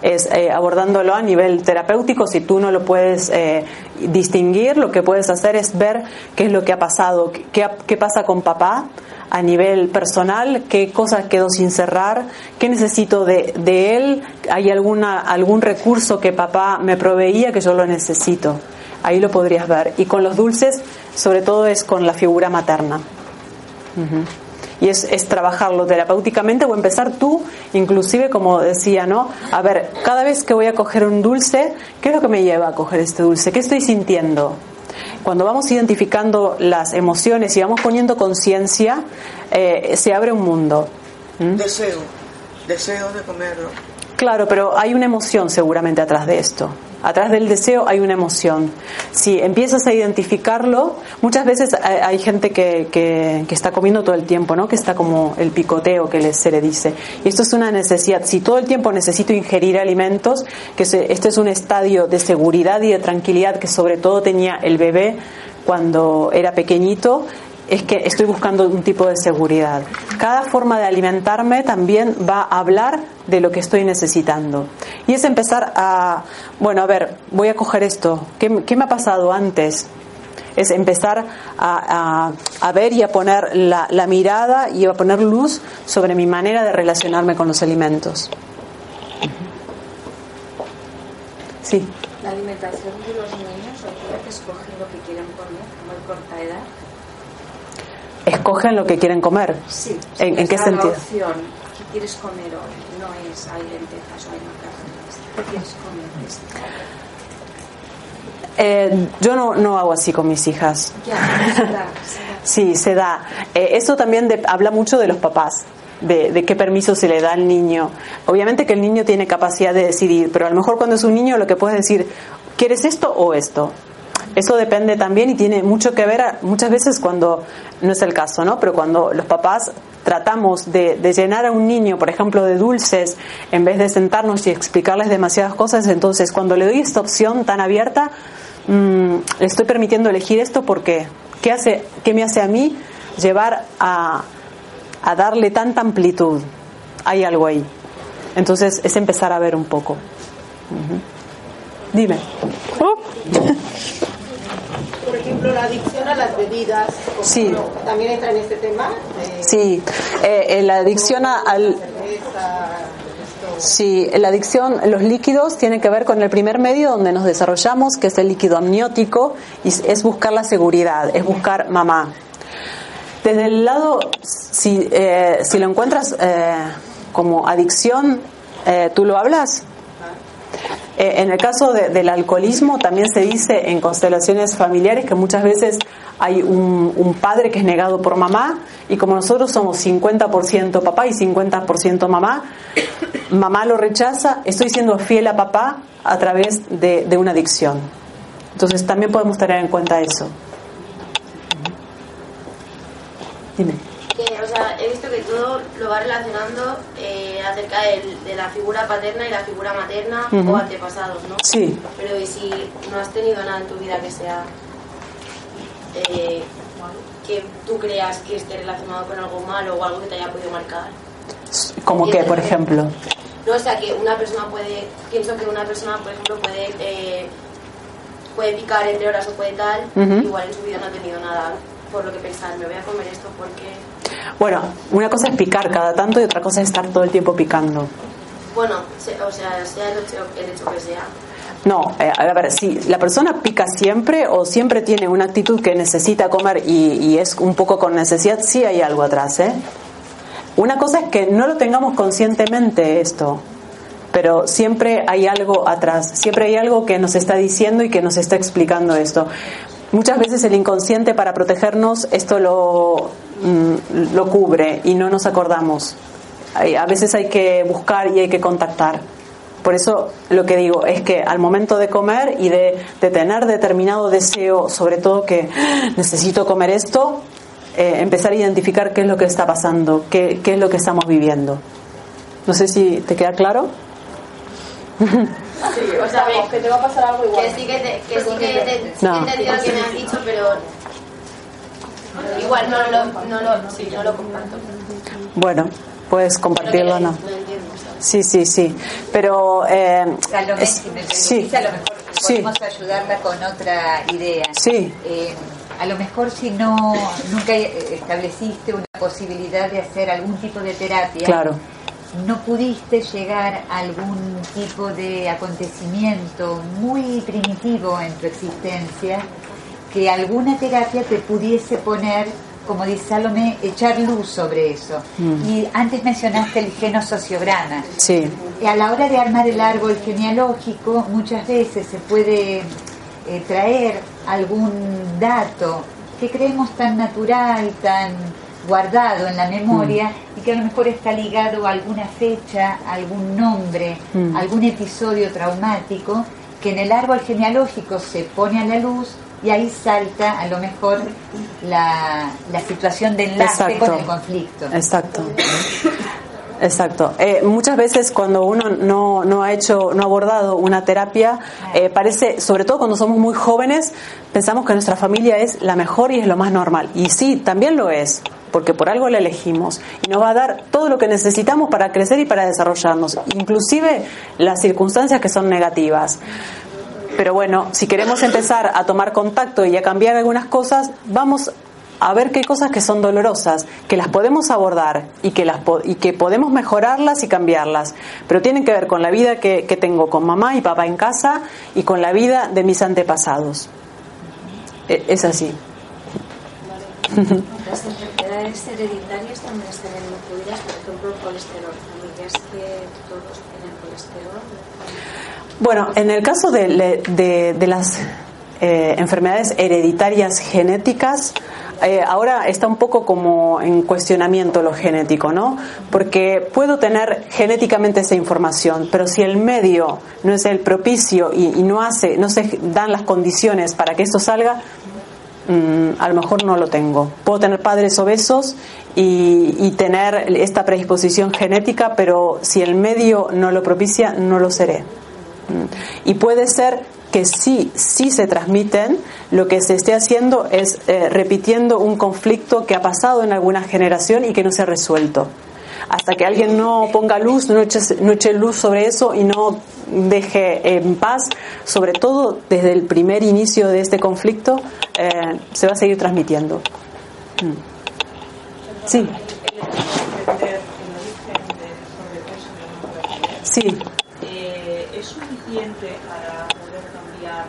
Es eh, abordándolo a nivel terapéutico, si tú no lo puedes eh, distinguir, lo que puedes hacer es ver qué es lo que ha pasado, qué, qué pasa con papá, a nivel personal, qué cosas quedó sin cerrar, qué necesito de, de él, hay alguna, algún recurso que papá me proveía que yo lo necesito. Ahí lo podrías ver. Y con los dulces, sobre todo es con la figura materna. Y es, es, trabajarlo terapéuticamente o empezar tú, inclusive como decía, ¿no? A ver, cada vez que voy a coger un dulce, ¿qué es lo que me lleva a coger este dulce? ¿Qué estoy sintiendo? Cuando vamos identificando las emociones y vamos poniendo conciencia, eh, se abre un mundo. ¿Mm? Deseo, deseo de comerlo. Claro, pero hay una emoción seguramente atrás de esto. Atrás del deseo hay una emoción. Si empiezas a identificarlo, muchas veces hay gente que, que, está comiendo todo el tiempo, ¿no? Que está como el picoteo que se le dice. Y esto es una necesidad. Si todo el tiempo necesito ingerir alimentos, que este es un estadio de seguridad y de tranquilidad que sobre todo tenía el bebé cuando era pequeñito, es que estoy buscando un tipo de seguridad. Cada forma de alimentarme también va a hablar de lo que estoy necesitando. Y es empezar a, bueno, a ver, voy a coger esto. ¿Qué, me ha pasado antes? Es empezar a, ver y a poner la, la, mirada y a poner luz sobre mi manera de relacionarme con los alimentos. Sí. La alimentación de los niños, lo que quieren comer a muy corta edad escogen lo que quieren comer. Sí. ¿En, ¿en qué sentido? opción, ¿qué quieres comer hoy? No es hay lentejas o hay macarrones. ¿Qué quieres comer? Eh, yo no, no hago así con mis hijas. Ya, se da, Sí, se da. Eh, eso también de, habla mucho de los papás. De, de, qué permiso se le da al niño. Obviamente que el niño tiene capacidad de decidir, pero a lo mejor cuando es un niño lo que puedes decir, ¿quieres esto o esto? Eso depende también y tiene mucho que ver muchas veces cuando, no es el caso, ¿no? Pero cuando los papás tratamos de, llenar a un niño, por ejemplo, de dulces, en vez de sentarnos y explicarles demasiadas cosas, entonces cuando le doy esta opción tan abierta, mm, le estoy permitiendo elegir esto porque ¿qué, hace, qué me hace a mí llevar a, a darle tanta amplitud? Hay algo ahí. Entonces es empezar a ver un poco. Dime. por ejemplo, la adicción a las bebidas. Sí. ¿También entra en este tema? sí, eh, eh, la adicción al... Sí, la adicción, los líquidos tienen que ver con el primer medio donde nos desarrollamos, que es el líquido amniótico, y es buscar la seguridad, es buscar mamá. Desde el lado, si, eh, si lo encuentras como adicción, ¿tú lo hablas? Eh, en el caso del alcoholismo también se dice en constelaciones familiares que muchas veces hay un, padre que es negado por mamá y como nosotros somos 50% papá y 50% mamá, mamá lo rechaza, estoy siendo fiel a papá a través de, de una adicción. Entonces también podemos tener en cuenta eso. Dime o sea, he visto que todo lo va relacionando eh, acerca de, la figura paterna y la figura materna o antepasados, ¿no? Sí. Pero ¿y si no has tenido nada en tu vida que sea eh, que tú creas que esté relacionado con algo malo o algo que te haya podido marcar? ¿Como qué, por ejemplo? No, o sea, que una persona puede, pienso que una persona, por ejemplo, puede, eh, puede picar entre horas o puede tal, igual en su vida no ha tenido nada por lo que pensar, me voy a comer esto porque bueno, una cosa es picar cada tanto y otra cosa es estar todo el tiempo picando. Bueno, o sea, sea el hecho, que sea. No, eh, a ver, si la persona pica siempre o siempre tiene una actitud que necesita comer y, es un poco con necesidad, sí hay algo atrás, ¿eh? Una cosa es que no lo tengamos conscientemente esto, pero siempre hay algo atrás, siempre hay algo que nos está diciendo y que nos está explicando esto. Muchas veces el inconsciente para protegernos esto lo, mm, lo cubre y no nos acordamos. A veces hay que buscar y hay que contactar. Por eso lo que digo es que al momento de comer y de, tener determinado deseo, sobre todo que ah, necesito comer esto, eh, empezar a identificar qué es lo que está pasando, qué, qué es lo que estamos viviendo. No sé si te queda claro. Sí, o sea, que te va a pasar algo igual. Que sí que, te, que, sí que te, sí que me has dicho, pero igual no lo, no lo, sí, no lo comparto. Bueno, puedes compartirlo no. Sí, sí, sí. Pero. Eh, a lo, es, sí. a lo mejor podemos sí. ayudarla con otra idea. Sí. Eh, a lo mejor si no nunca estableciste una posibilidad de hacer algún tipo de terapia. Claro no pudiste llegar a algún tipo de acontecimiento muy primitivo en tu existencia, que alguna terapia te pudiese poner, como dice Salomé, echar luz sobre eso. Mm. Y antes mencionaste el genosociograma. Sí. Y a la hora de armar el árbol genealógico, muchas veces se puede eh, traer algún dato que creemos tan natural, tan guardado en la memoria mm. y que a lo mejor está ligado a alguna fecha, algún nombre, mm. algún episodio traumático que en el árbol genealógico se pone a la luz y ahí salta a lo mejor la, la situación de enlace con el conflicto. Exacto. Exacto. Eh, muchas veces cuando uno no, no, ha hecho, no ha abordado una terapia, eh, parece, sobre todo cuando somos muy jóvenes, pensamos que nuestra familia es la mejor y es lo más normal. Y sí, también lo es, porque por algo la elegimos. Y nos va a dar todo lo que necesitamos para crecer y para desarrollarnos, inclusive las circunstancias que son negativas. Pero bueno, si queremos empezar a tomar contacto y a cambiar algunas cosas, vamos a ver qué cosas que son dolorosas, que las podemos abordar y que, las y que podemos mejorarlas y cambiarlas, pero tienen que ver con la vida que, que tengo con mamá y papá en casa y con la vida de mis antepasados. E, es así. Las enfermedades hereditarias también están incluidas, por ejemplo, el colesterol. Familias que todos tienen colesterol. Bueno, en el caso de, de, de las eh, enfermedades hereditarias genéticas, eh, ahora está un poco como en cuestionamiento lo genético, ¿no? Porque puedo tener genéticamente esa información, pero si el medio no es el propicio y, no hace, no se dan las condiciones para que esto salga, mm, a lo mejor no lo tengo. Puedo tener padres obesos y, y, tener esta predisposición genética, pero si el medio no lo propicia, no lo seré. Mm. Y puede ser que sí, sí se transmiten, lo que se esté haciendo es eh, repitiendo un conflicto que ha pasado en alguna generación y que no se ha resuelto. Hasta que alguien no ponga luz, no eche, no eche luz sobre eso y no deje en paz, sobre todo desde el primer inicio de este conflicto, eh, se va a seguir transmitiendo. Mm. Sí. Sí. Eh, ¿Es suficiente para poder cambiar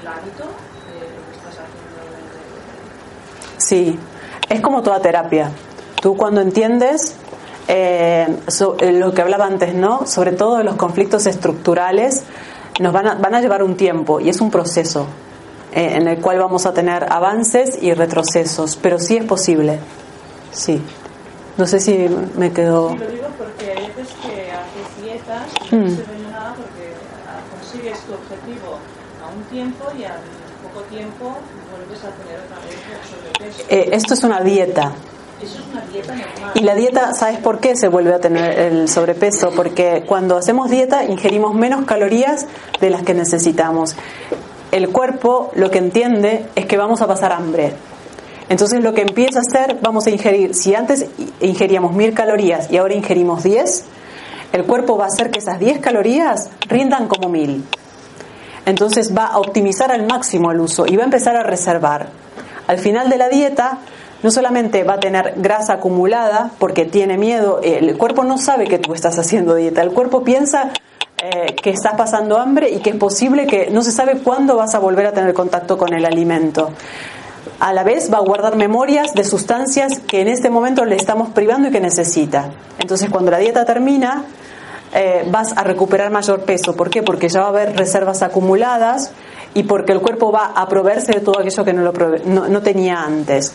el hábito de lo que estás haciendo? Sí, es como toda terapia. Tú cuando entiendes eh, eh, lo que hablaba antes, ¿no? Sobre todo los conflictos estructurales, nos van a, van a llevar un tiempo y es un proceso eh, en el cual vamos a tener avances y retrocesos, pero sí es posible. Sí. No sé si me quedó. Sí, lo digo porque hay veces que haces dietas Mm. sirve de nada porque ah, consigues tu objetivo a un tiempo y al poco tiempo vuelves a tener otra vez el sobrepeso. Eh, esto es una dieta. Eso es una dieta normal. Y la dieta, ¿sabes por qué se vuelve a tener el sobrepeso? Porque cuando hacemos dieta ingerimos menos calorías de las que necesitamos. El cuerpo lo que entiende es que vamos a pasar hambre. Entonces lo que empieza a hacer, vamos a ingerir, si antes ingeríamos mil calorías y ahora ingerimos 10, el cuerpo va a hacer que esas 10 calorías rindan como mil. Entonces va a optimizar al máximo el uso y va a empezar a reservar. Al final de la dieta, no solamente va a tener grasa acumulada porque tiene miedo, el cuerpo no sabe que tú estás haciendo dieta, el cuerpo piensa eh, que estás pasando hambre y que es posible que no se sabe cuándo vas a volver a tener contacto con el alimento. A la vez va a guardar memorias de sustancias que en este momento le estamos privando y que necesita. Entonces cuando la dieta termina, eh, vas a recuperar mayor peso. ¿Por qué? Porque ya va a haber reservas acumuladas y porque el cuerpo va a proveerse de todo aquello que no, lo no tenía antes.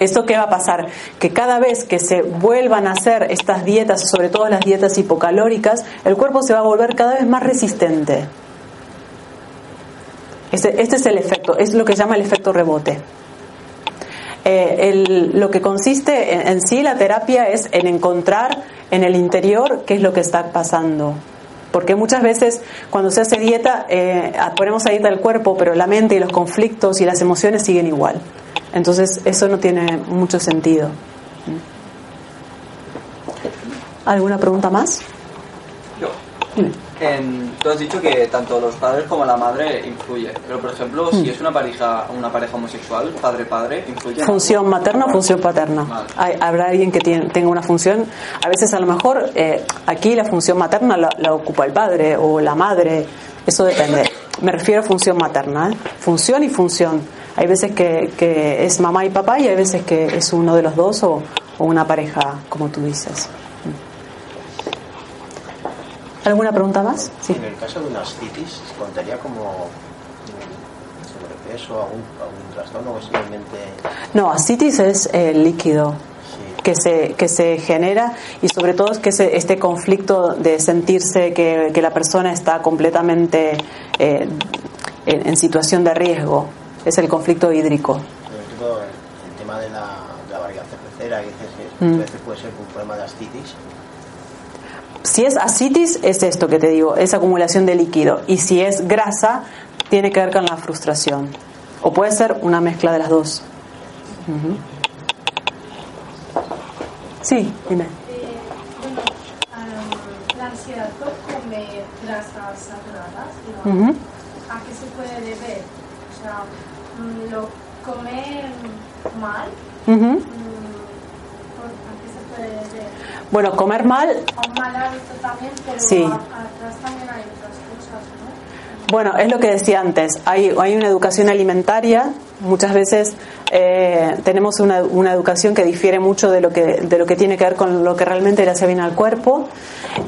¿Esto qué va a pasar? Que cada vez que se vuelvan a hacer estas dietas, sobre todo las dietas hipocalóricas, el cuerpo se va a volver cada vez más resistente. Este, este es el efecto, es lo que se llama el efecto rebote. Eh, el- lo que consiste en, en sí la terapia es en encontrar en el interior qué es lo que está pasando. Porque muchas veces cuando se hace dieta, eh, ponemos a dieta el cuerpo, pero la mente y los conflictos y las emociones siguen igual. Entonces eso no tiene mucho sentido. ¿Alguna pregunta más? Yo. En- tú has dicho que tanto los padres como la madre influye, pero por ejemplo, Mm. si es una pareja, una pareja homosexual, padre-padre, influye. Función materna o función paterna. Hay- habrá alguien que tiene- tenga una función. A veces, a lo mejor, eh, aquí la función materna la, la ocupa el padre o la madre. Eso depende. Me refiero a función materna. ¿eh? Función y función. Hay veces que, que es mamá y papá y hay veces que es uno de los dos o, o una pareja, como tú dices. ¿Alguna pregunta más? Sí. En el caso de una ascitis, ¿contaría como mm, sobrepeso, algún, algún trastorno o simplemente No, ascitis es el líquido. sí, que se, que se genera y sobre todo es que se- este conflicto de sentirse que, que la persona está completamente eh, en, en situación de riesgo. Es el conflicto hídrico. sobre todo el tema de la, de la cervecera, que dices que Mm. puede ser un problema de ascitis? Si es ascitis, es esto que te digo, es acumulación de líquido. Y si es grasa, tiene que ver con la frustración. O puede ser una mezcla de las dos. Sí, dime. Eh, bueno, am, la ansiedad por comer grasas saturadas, Ujú. ¿a qué se puede deber? O sea, mm, lo comer mal, Ujú. mm, ¿por- ¿a qué se puede deber? Bueno, comer mal A un mal hábito también, pero Sí. atrás también hay otras cosas, ¿no? Bueno, es lo que decía antes, hay, hay una educación alimentaria, muchas veces eh, tenemos una, una educación que difiere mucho de lo que, de lo que tiene que ver con lo que realmente le hace bien al cuerpo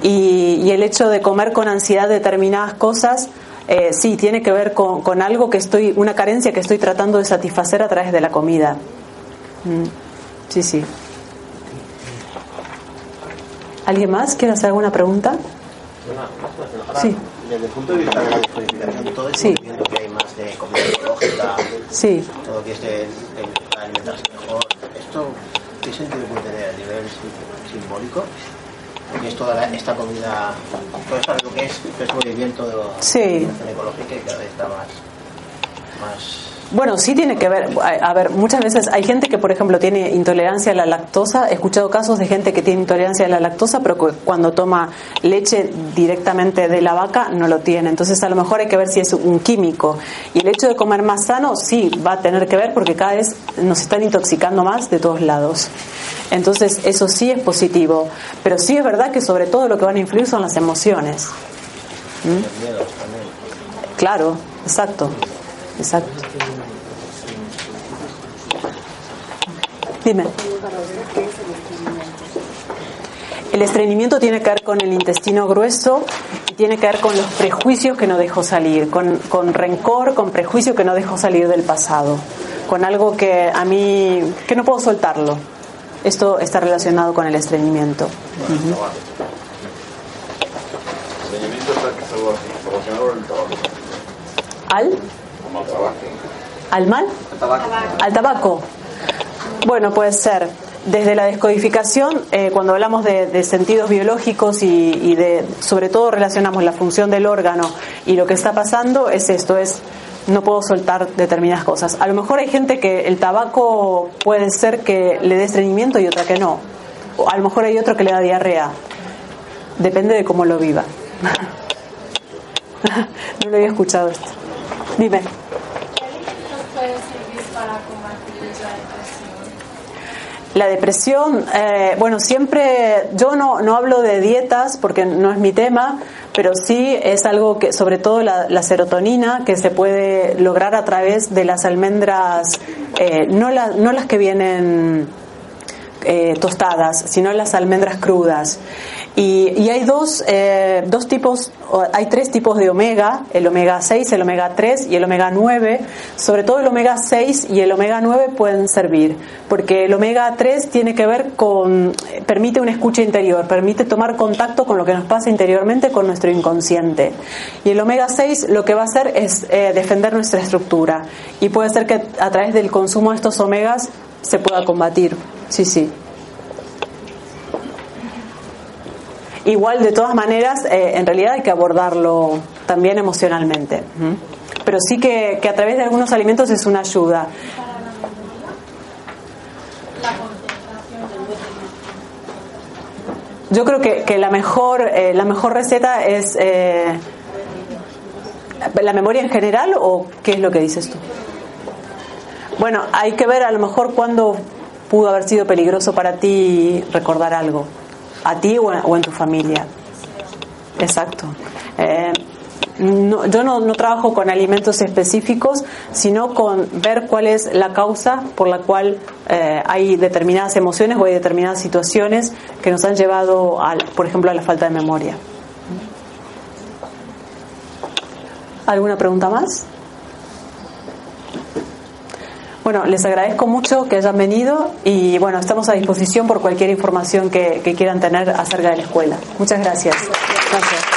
y, y el hecho de comer con ansiedad determinadas cosas, eh, sí, tiene que ver con, con algo que estoy, una carencia que estoy tratando de satisfacer a través de la comida. Mm, Sí, sí. ¿Alguien más quiere hacer alguna pregunta? Sí. Desde el punto de vista de la descodificación, todo esto Sí. viendo que hay más de comida ecológica, Sí. todo que es de, alimentarse mejor, ¿esto qué sentido puede tener a nivel sim- simbólico? Porque es toda la- esta comida, todo esto es lo que es, es movimiento de la Sí. ecológica y cada vez está más, más Bueno, sí tiene que ver. A ver, muchas veces hay gente que, por ejemplo, tiene intolerancia a la lactosa. He escuchado casos de gente que tiene intolerancia a la lactosa, pero que cuando toma leche directamente de la vaca no lo tiene. Entonces, a lo mejor hay que ver si es un químico. Y el hecho de comer más sano, sí, va a tener que ver porque cada vez nos están intoxicando más de todos lados. Entonces, eso sí es positivo. Pero sí es verdad que sobre todo lo que van a influir son las emociones. ¿Mm? Claro, exacto. Exacto. Dime. El estreñimiento tiene que ver con el intestino grueso y tiene que ver con los prejuicios que no dejó salir, con, con rencor, con prejuicio que no dejó salir del pasado, con algo que a mí, que no puedo soltarlo. Esto está relacionado con el estreñimiento. ¿Al? ¿Al mal? Al tabaco. Bueno, puede ser. Desde la descodificación, eh, cuando hablamos de, sentidos biológicos y, de, sobre todo relacionamos la función del órgano y lo que está pasando, es esto, es no puedo soltar determinadas cosas. A lo mejor hay gente que el tabaco puede ser que le dé estreñimiento y otra que no. O a lo mejor hay otro que le da diarrea. Depende de cómo lo viva. no lo había escuchado esto. Dime. La depresión, eh, bueno, siempre yo no, no hablo de dietas porque no es mi tema, pero sí es algo que, sobre todo la, serotonina, que se puede lograr a través de las almendras, eh, no, no las que vienen eh, tostadas, sino las almendras crudas. Y, hay dos, eh, dos tipos, hay tres tipos de omega, el omega 6, el omega 3 y el omega 9. Sobre todo el omega 6 y el omega 9 pueden servir, porque el omega 3 tiene que ver con, permite una escucha interior, permite tomar contacto con lo que nos pasa interiormente, con nuestro inconsciente. Y el omega 6 lo que va a hacer es eh, defender nuestra estructura. Y puede ser que a través del consumo de estos omegas se pueda combatir. Sí, sí. Igual, de todas maneras, eh, en realidad hay que abordarlo también emocionalmente. Pero sí que, a través de algunos alimentos es una ayuda. Yo creo que, la mejor eh, la mejor receta es eh, la memoria en general o qué es lo que dices tú. Bueno, hay que ver a lo mejor cuándo pudo haber sido peligroso para ti recordar algo a ti o, en tu familia. Exacto. Eh, yo no, trabajo con alimentos específicos, sino con ver cuál es la causa por la cual eh, hay determinadas emociones o hay determinadas situaciones que nos han llevado, por ejemplo, a la falta de memoria. ¿Alguna pregunta más? Bueno, les agradezco mucho que hayan venido y bueno, estamos a disposición por cualquier información que, que quieran tener acerca de la escuela. Muchas gracias. Gracias.